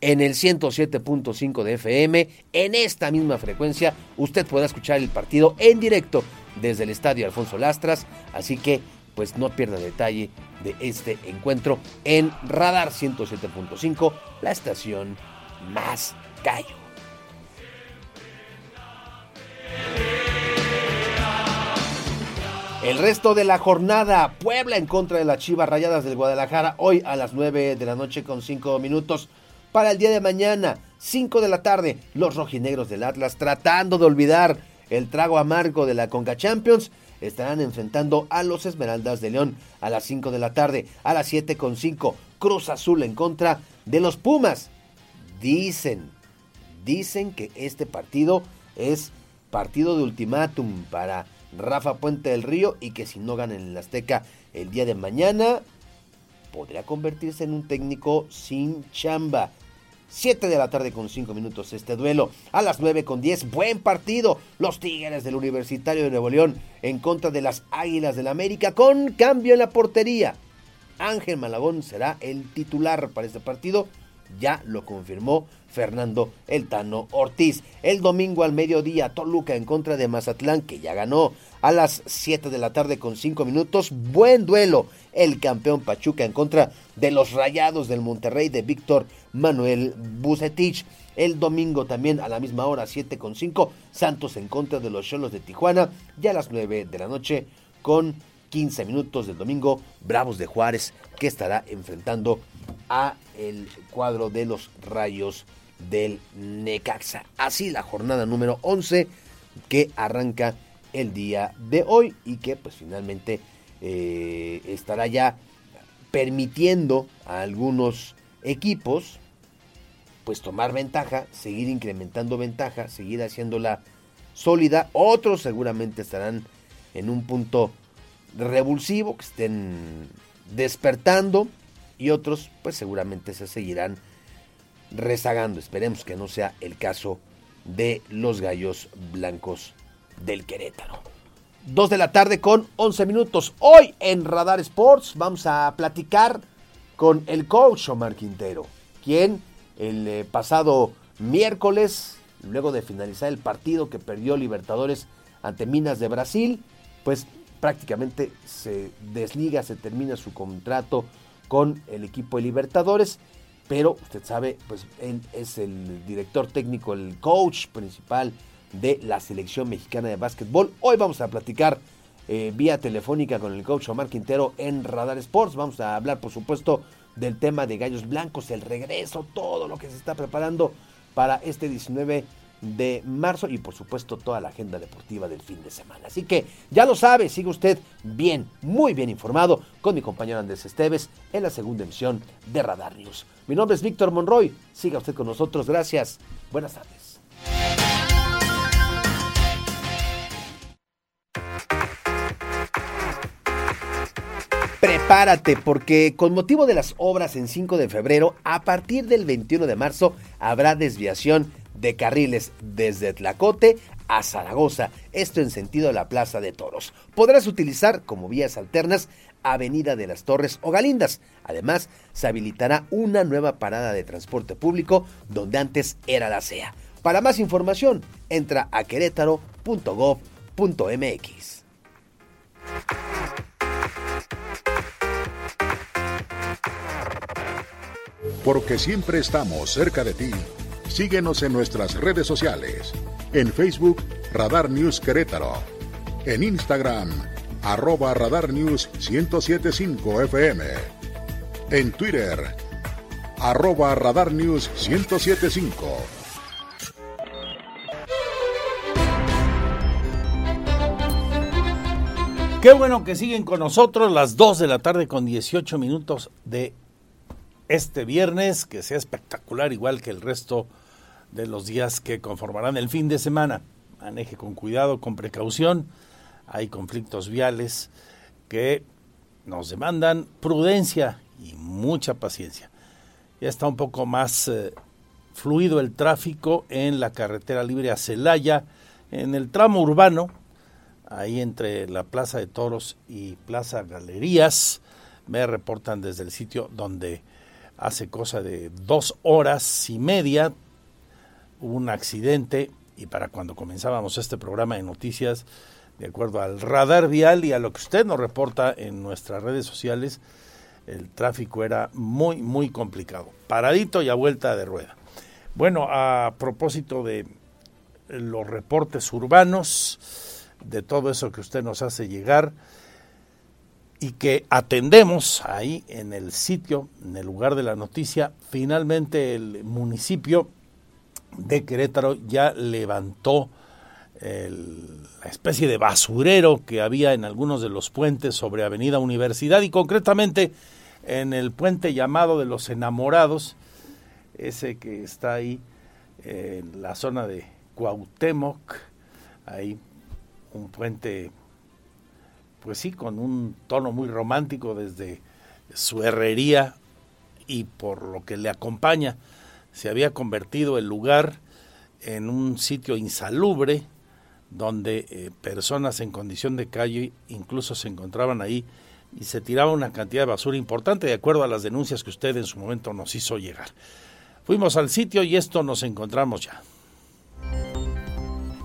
en el 107.5 de FM, en esta misma frecuencia, usted pueda escuchar el partido en directo desde el Estadio Alfonso Lastras. Así que, pues no pierda detalle de este encuentro en Radar 107.5, la estación más callo. El resto de la jornada, Puebla en contra de las Chivas Rayadas del Guadalajara, hoy a las 9 de la noche con 5 minutos. Para el día de mañana, 5 de la tarde, los rojinegros del Atlas, tratando de olvidar el trago amargo de la Conca Champions, estarán enfrentando a los Esmeraldas de León a las 5 de la tarde, a las 7 con 5, Cruz Azul en contra de los Pumas. Dicen, dicen que este partido es partido de ultimátum para Rafa Puente del Río y que si no gana en el Azteca el día de mañana, podría convertirse en un técnico sin chamba. 7 de la tarde con 5 minutos este duelo. A las 9 con 10, buen partido. Los Tigres del Universitario de Nuevo León en contra de las Águilas del América con cambio en la portería. Ángel Malagón será el titular para este partido. Ya lo confirmó Fernando El Tano Ortiz. El domingo al mediodía, Toluca en contra de Mazatlán, que ya ganó a las 7 de la tarde con 5 minutos. Buen duelo. El campeón Pachuca en contra de los Rayados del Monterrey de Víctor Manuel Bucetich. El domingo también a la misma hora, 7 con 5, Santos en contra de los Cholos de Tijuana. Ya a las 9 de la noche con 15 minutos del domingo, Bravos de Juárez, que estará enfrentando a el cuadro de los Rayos del Necaxa. Así la jornada número 11 que arranca el día de hoy y que pues finalmente eh, estará ya permitiendo a algunos equipos pues tomar ventaja, seguir incrementando ventaja, seguir haciéndola sólida. Otros seguramente estarán en un punto revulsivo, que estén despertando y otros pues seguramente se seguirán rezagando. Esperemos que no sea el caso de los gallos blancos del Querétaro. Dos de la tarde con 11 minutos. Hoy en Radar Sports vamos a platicar con el coach Omar Quintero, quien el eh, pasado miércoles, luego de finalizar el partido que perdió Libertadores ante Minas de Brasil, pues prácticamente se desliga, se termina su contrato con el equipo de Libertadores pero usted sabe, pues él es el director técnico, el coach principal de la selección mexicana de básquetbol. Hoy vamos a platicar eh, vía telefónica con el coach Omar Quintero en Radar Sports. Vamos a hablar, por supuesto, del tema de Gallos Blancos, el regreso, todo lo que se está preparando para este 19 de marzo y por supuesto toda la agenda deportiva del fin de semana. Así que ya lo sabe, sigue usted bien, muy bien informado con mi compañero Andrés Esteves en la segunda emisión de Radar News. Mi nombre es Víctor Monroy, siga usted con nosotros, gracias, buenas tardes. Prepárate porque con motivo de las obras en 5 de febrero, a partir del 21 de marzo habrá desviación de carriles desde Tlacote a Zaragoza, esto en sentido de la Plaza de Toros. Podrás utilizar como vías alternas Avenida de las Torres o Galindas. Además, se habilitará una nueva parada de transporte público donde antes era la CEA. Para más información, entra a querétaro.gov.mx. Porque siempre estamos cerca de ti Síguenos en nuestras redes sociales. En Facebook, Radar News Querétaro. En Instagram, arroba Radar News 1075 FM. En Twitter, arroba Radar News 1075. Qué bueno que siguen con nosotros las 2 de la tarde con 18 minutos de este viernes, que sea espectacular igual que el resto de los días que conformarán el fin de semana. Maneje con cuidado, con precaución. Hay conflictos viales que nos demandan prudencia y mucha paciencia. Ya está un poco más eh, fluido el tráfico en la carretera libre a Celaya, en el tramo urbano, ahí entre la Plaza de Toros y Plaza Galerías. Me reportan desde el sitio donde hace cosa de dos horas y media hubo un accidente y para cuando comenzábamos este programa de noticias, de acuerdo al radar vial y a lo que usted nos reporta en nuestras redes sociales, el tráfico era muy, muy complicado. Paradito y a vuelta de rueda. Bueno, a propósito de los reportes urbanos, de todo eso que usted nos hace llegar y que atendemos ahí en el sitio, en el lugar de la noticia, finalmente el municipio de Querétaro ya levantó la especie de basurero que había en algunos de los puentes sobre Avenida Universidad y concretamente en el puente llamado de los enamorados, ese que está ahí en la zona de Cuauhtémoc, ahí un puente, pues sí, con un tono muy romántico desde su herrería y por lo que le acompaña, se había convertido el lugar en un sitio insalubre donde eh, personas en condición de calle incluso se encontraban ahí y se tiraba una cantidad de basura importante de acuerdo a las denuncias que usted en su momento nos hizo llegar. Fuimos al sitio y esto nos encontramos ya.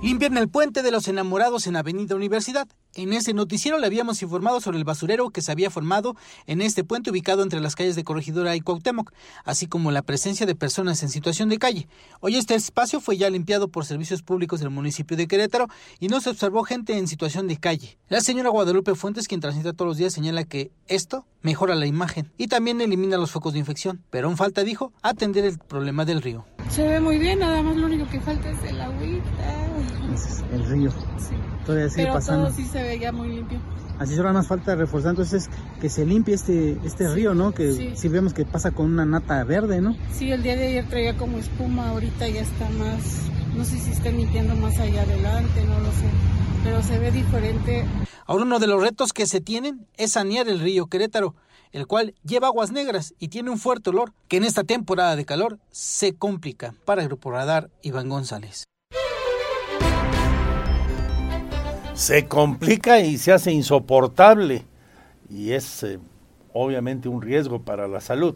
Limpian el puente de los enamorados en Avenida Universidad. En ese noticiero le habíamos informado sobre el basurero que se había formado en este puente ubicado entre las calles de Corregidora y Cuauhtémoc, así como la presencia de personas en situación de calle. Hoy este espacio fue ya limpiado por servicios públicos del municipio de Querétaro y no se observó gente en situación de calle. La señora Guadalupe Fuentes, quien transita todos los días, señala que esto mejora la imagen y también elimina los focos de infección, pero aún falta, dijo, atender el problema del río. Se ve muy bien, nada más lo único que falta es el agüita el río. Sí. Todavía sigue Pero pasando. todo sí se ve ya muy limpio. Así solo más falta reforzar entonces que se limpie este este río, ¿no? Que Sí. sí. vemos que pasa con una nata verde, ¿no? Sí, el día de ayer traía como espuma, ahorita ya está más, no sé si está limpiando más allá adelante, no lo sé, pero se ve diferente. Ahora uno de los retos que se tienen es sanear el río Querétaro, el cual lleva aguas negras y tiene un fuerte olor que en esta temporada de calor se complica. Para Grupo Radar, Iván González. Se complica y se hace insoportable y es eh, obviamente un riesgo para la salud.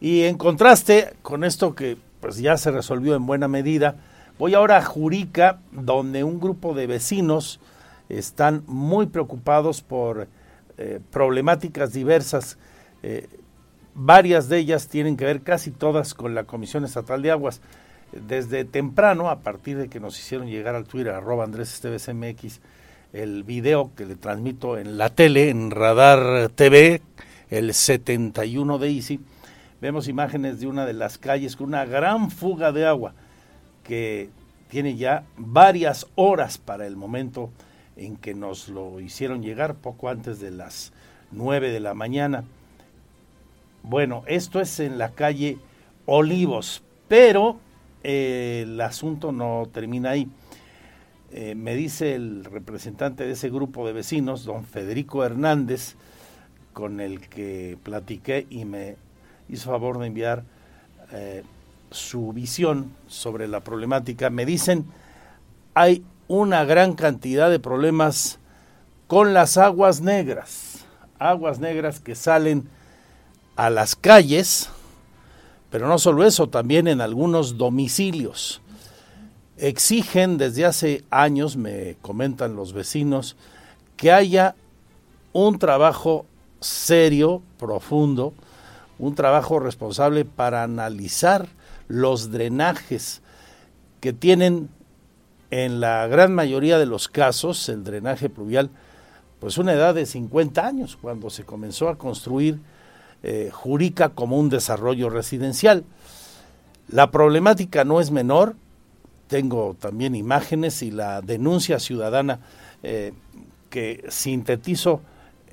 Y en contraste con esto que pues ya se resolvió en buena medida, voy ahora a Jurica, donde un grupo de vecinos están muy preocupados por eh, problemáticas diversas. eh, varias de ellas tienen que ver casi todas con la Comisión Estatal de Aguas. Desde temprano, a partir de que nos hicieron llegar al Twitter, arroba Andrés Esteves el video que le transmito en la tele, en Radar TV, el 71 de Easy, vemos imágenes de una de las calles con una gran fuga de agua que tiene ya varias horas para el momento en que nos lo hicieron llegar, poco antes de las 9 de la mañana. Bueno, esto es en la calle Olivos, pero el asunto no termina ahí. Eh, me dice el representante de ese grupo de vecinos, don Federico Hernández, con el que platiqué y me hizo favor de enviar eh, su visión sobre la problemática. Me dicen, hay una gran cantidad de problemas con las aguas negras, aguas negras que salen a las calles, pero no solo eso, también en algunos domicilios. Exigen desde hace años, me comentan los vecinos, que haya un trabajo serio, profundo, un trabajo responsable para analizar los drenajes que tienen en la gran mayoría de los casos el drenaje pluvial, pues una edad de 50 años, cuando se comenzó a construir eh, Jurica como un desarrollo residencial. La problemática no es menor, tengo también imágenes y la denuncia ciudadana eh, que sintetizo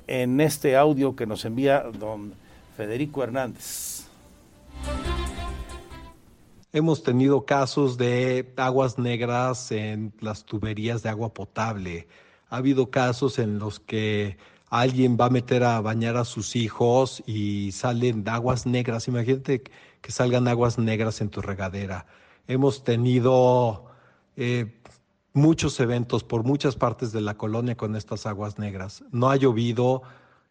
en este audio que nos envía don Federico Hernández. Hemos tenido casos de aguas negras en las tuberías de agua potable. Ha habido casos en los que alguien va a meter a bañar a sus hijos y salen aguas negras. Imagínate que salgan aguas negras en tu regadera. Hemos tenido eh, muchos eventos por muchas partes de la colonia con estas aguas negras. No ha llovido,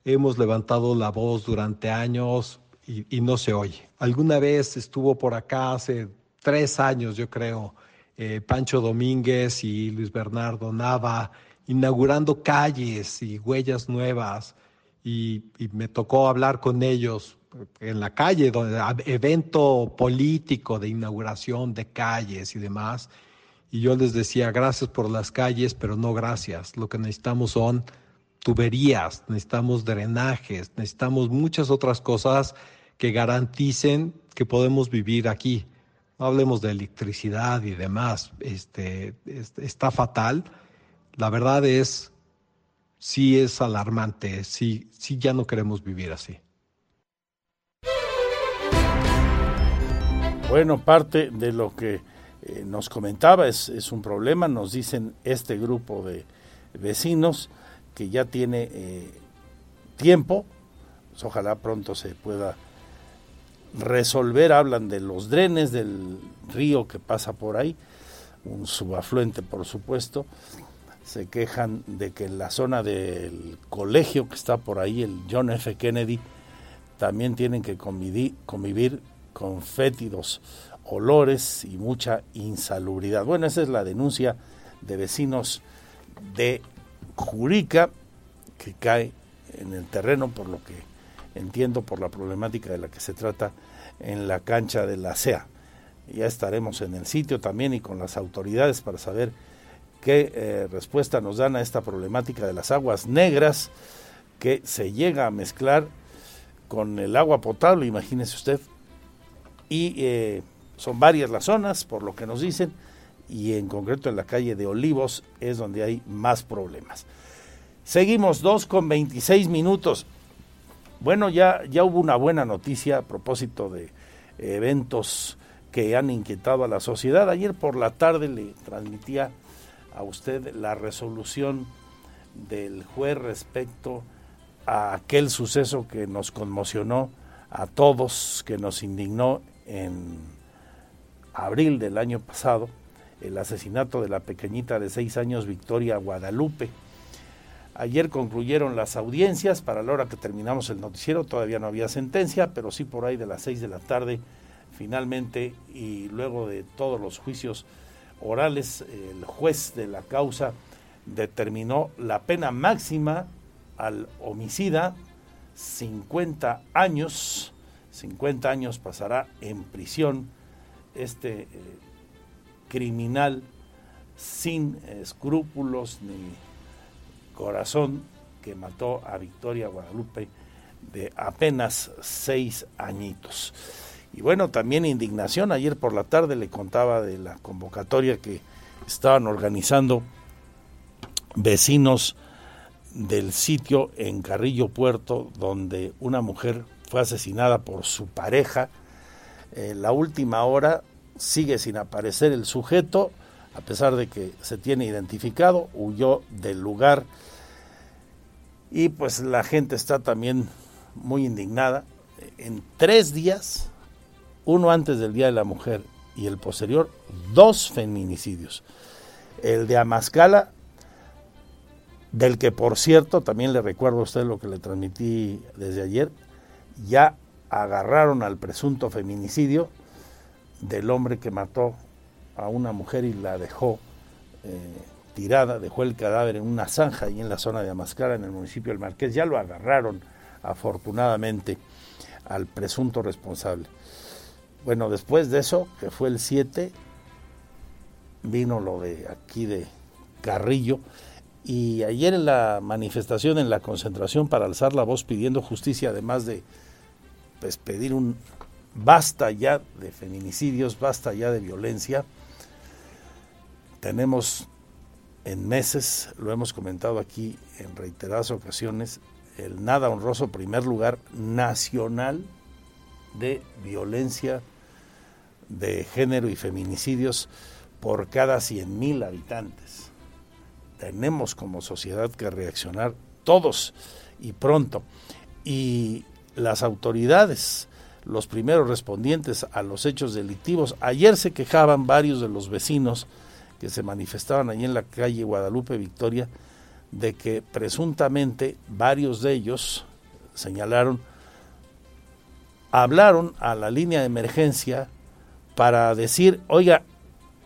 hemos levantado la voz durante años, y, no se oye. Alguna vez estuvo por acá hace tres años, yo creo, eh, Pancho Domínguez y Luis Bernardo Nava inaugurando calles y huellas nuevas y, me tocó hablar con ellos en la calle, donde, evento político de inauguración de calles y demás. Y yo les decía, gracias por las calles, pero no gracias. Lo que necesitamos son tuberías, necesitamos drenajes, necesitamos muchas otras cosas que garanticen que podemos vivir aquí. No hablemos de electricidad y demás, este, está fatal. La verdad es, sí es alarmante, sí, sí ya no queremos vivir así. Bueno, parte de lo que eh, nos comentaba es, es, un problema, nos dicen este grupo de vecinos que ya tiene eh, tiempo, pues ojalá pronto se pueda resolver, hablan de los drenes del río que pasa por ahí, un subafluente por supuesto, se quejan de que en la zona del colegio que está por ahí, el John F. Kennedy, también tienen que convivir, con fétidos olores y mucha insalubridad. Bueno, esa es la denuncia de vecinos de Jurica que cae en el terreno, por lo que entiendo por la problemática de la que se trata en la cancha de la SEA. Ya estaremos en el sitio también y con las autoridades para saber qué eh, respuesta nos dan a esta problemática de las aguas negras que se llega a mezclar con el agua potable, imagínese usted. Y eh, son varias las zonas, por lo que nos dicen, y en concreto en la calle de Olivos es donde hay más problemas. Seguimos 2 con 26 minutos. Bueno, ya, ya hubo una buena noticia a propósito de eventos que han inquietado a la sociedad. Ayer por la tarde le transmitía a usted la resolución del juez respecto a aquel suceso que nos conmocionó a todos, que nos indignó en abril del año pasado, el asesinato de la pequeñita de seis años Victoria Guadalupe. Ayer concluyeron las audiencias, para la hora que terminamos el noticiero todavía no había sentencia, pero sí por ahí de las seis de la tarde, finalmente, y luego de todos los juicios orales, el juez de la causa determinó la pena máxima al homicida, 50 años, 50 años pasará en prisión este eh, criminal sin escrúpulos ni corazón que mató a Victoria Guadalupe de apenas seis añitos. Y bueno, también indignación. Ayer por la tarde le contaba de la convocatoria que estaban organizando vecinos del sitio en Carrillo Puerto, donde una mujer fue asesinada por su pareja. Eh, la última hora sigue sin aparecer el sujeto, a pesar de que se tiene identificado, huyó del lugar. Y pues la gente está también muy indignada. En tres días uno antes del Día de la Mujer y el posterior, dos feminicidios. El de Amascala, del que por cierto, también le recuerdo a usted lo que le transmití desde ayer, ya agarraron al presunto feminicidio del hombre que mató a una mujer y la dejó eh, tirada, dejó el cadáver en una zanja ahí en la zona de Amascala, en el municipio del Marqués. Ya lo agarraron, afortunadamente, al presunto responsable. Bueno, después de eso, que fue el 7, vino lo de aquí de Carrillo. Y ayer en la manifestación, en la concentración para alzar la voz pidiendo justicia, además de pues, pedir un basta ya de feminicidios, basta ya de violencia, tenemos en meses, lo hemos comentado aquí en reiteradas ocasiones, el nada honroso primer lugar nacional de violencia de género y feminicidios por cada 100.000 habitantes. Tenemos como sociedad que reaccionar todos y pronto. Y las autoridades, los primeros respondientes a los hechos delictivos, ayer se quejaban varios de los vecinos que se manifestaban allí en la calle Guadalupe Victoria, de que presuntamente varios de ellos señalaron, hablaron a la línea de emergencia para decir, oiga,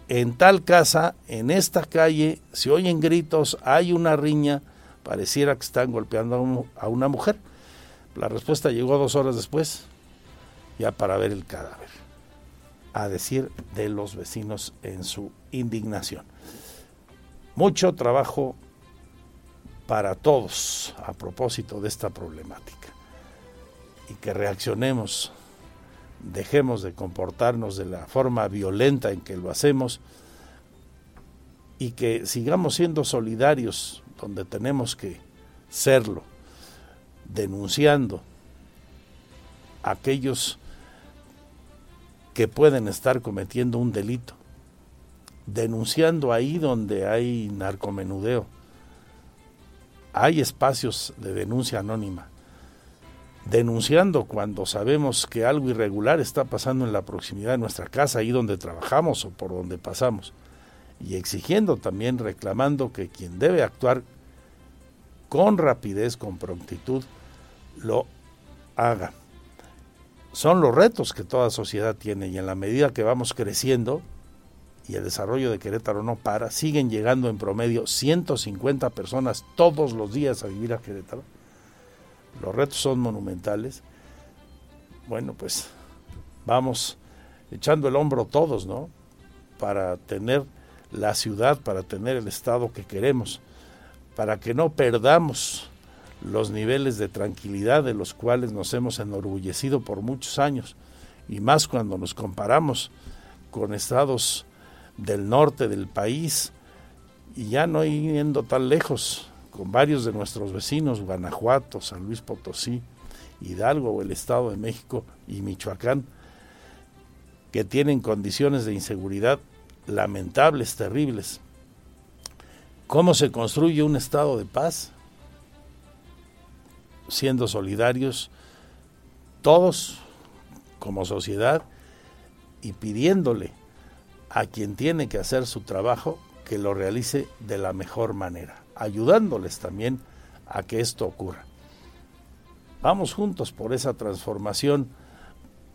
en tal casa, en esta calle, se oyen gritos, hay una riña, pareciera que están golpeando a, una mujer. La respuesta llegó dos horas después, ya para ver el cadáver, a decir de los vecinos en su indignación. Mucho trabajo para todos a propósito de esta problemática y que reaccionemos dejemos de comportarnos de la forma violenta en que lo hacemos y que sigamos siendo solidarios donde tenemos que serlo, denunciando a aquellos que pueden estar cometiendo un delito, denunciando ahí donde hay narcomenudeo. Hay espacios de denuncia anónima denunciando cuando sabemos que algo irregular está pasando en la proximidad de nuestra casa, ahí donde trabajamos o por donde pasamos, y exigiendo también, reclamando que quien debe actuar con rapidez, con prontitud, lo haga. Son los retos que toda sociedad tiene y en la medida que vamos creciendo y el desarrollo de Querétaro no para, siguen llegando en promedio 150 personas todos los días a vivir a Querétaro los retos son monumentales, bueno, pues vamos echando el hombro todos, ¿no? Para tener la ciudad, para tener el estado que queremos, para que no perdamos los niveles de tranquilidad de los cuales nos hemos enorgullecido por muchos años, y más cuando nos comparamos con estados del norte del país, y ya no yendo tan lejos, con varios de nuestros vecinos, Guanajuato, San Luis Potosí, Hidalgo o el Estado de México y Michoacán, que tienen condiciones de inseguridad lamentables, terribles. ¿Cómo se construye un estado de paz? Siendo solidarios todos como sociedad y pidiéndole a quien tiene que hacer su trabajo que lo realice de la mejor manera ayudándoles también a que esto ocurra. Vamos juntos por esa transformación,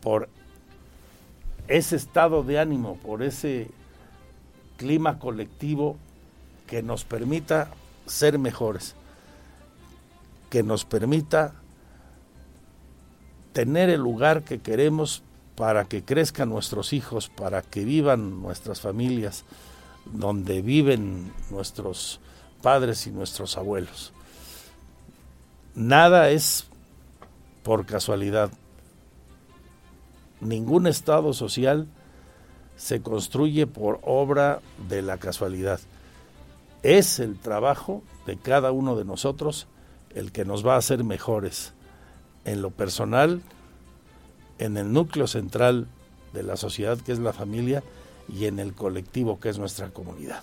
por ese estado de ánimo, por ese clima colectivo que nos permita ser mejores, que nos permita tener el lugar que queremos para que crezcan nuestros hijos, para que vivan nuestras familias, donde viven nuestros padres y nuestros abuelos. Nada es por casualidad. Ningún estado social se construye por obra de la casualidad. Es el trabajo de cada uno de nosotros el que nos va a hacer mejores en lo personal, en el núcleo central de la sociedad que es la familia y en el colectivo que es nuestra comunidad.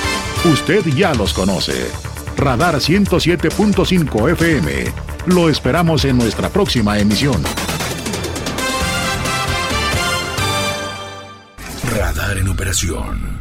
Usted ya los conoce. Radar 107.5 FM. Lo esperamos en nuestra próxima emisión. Radar en operación.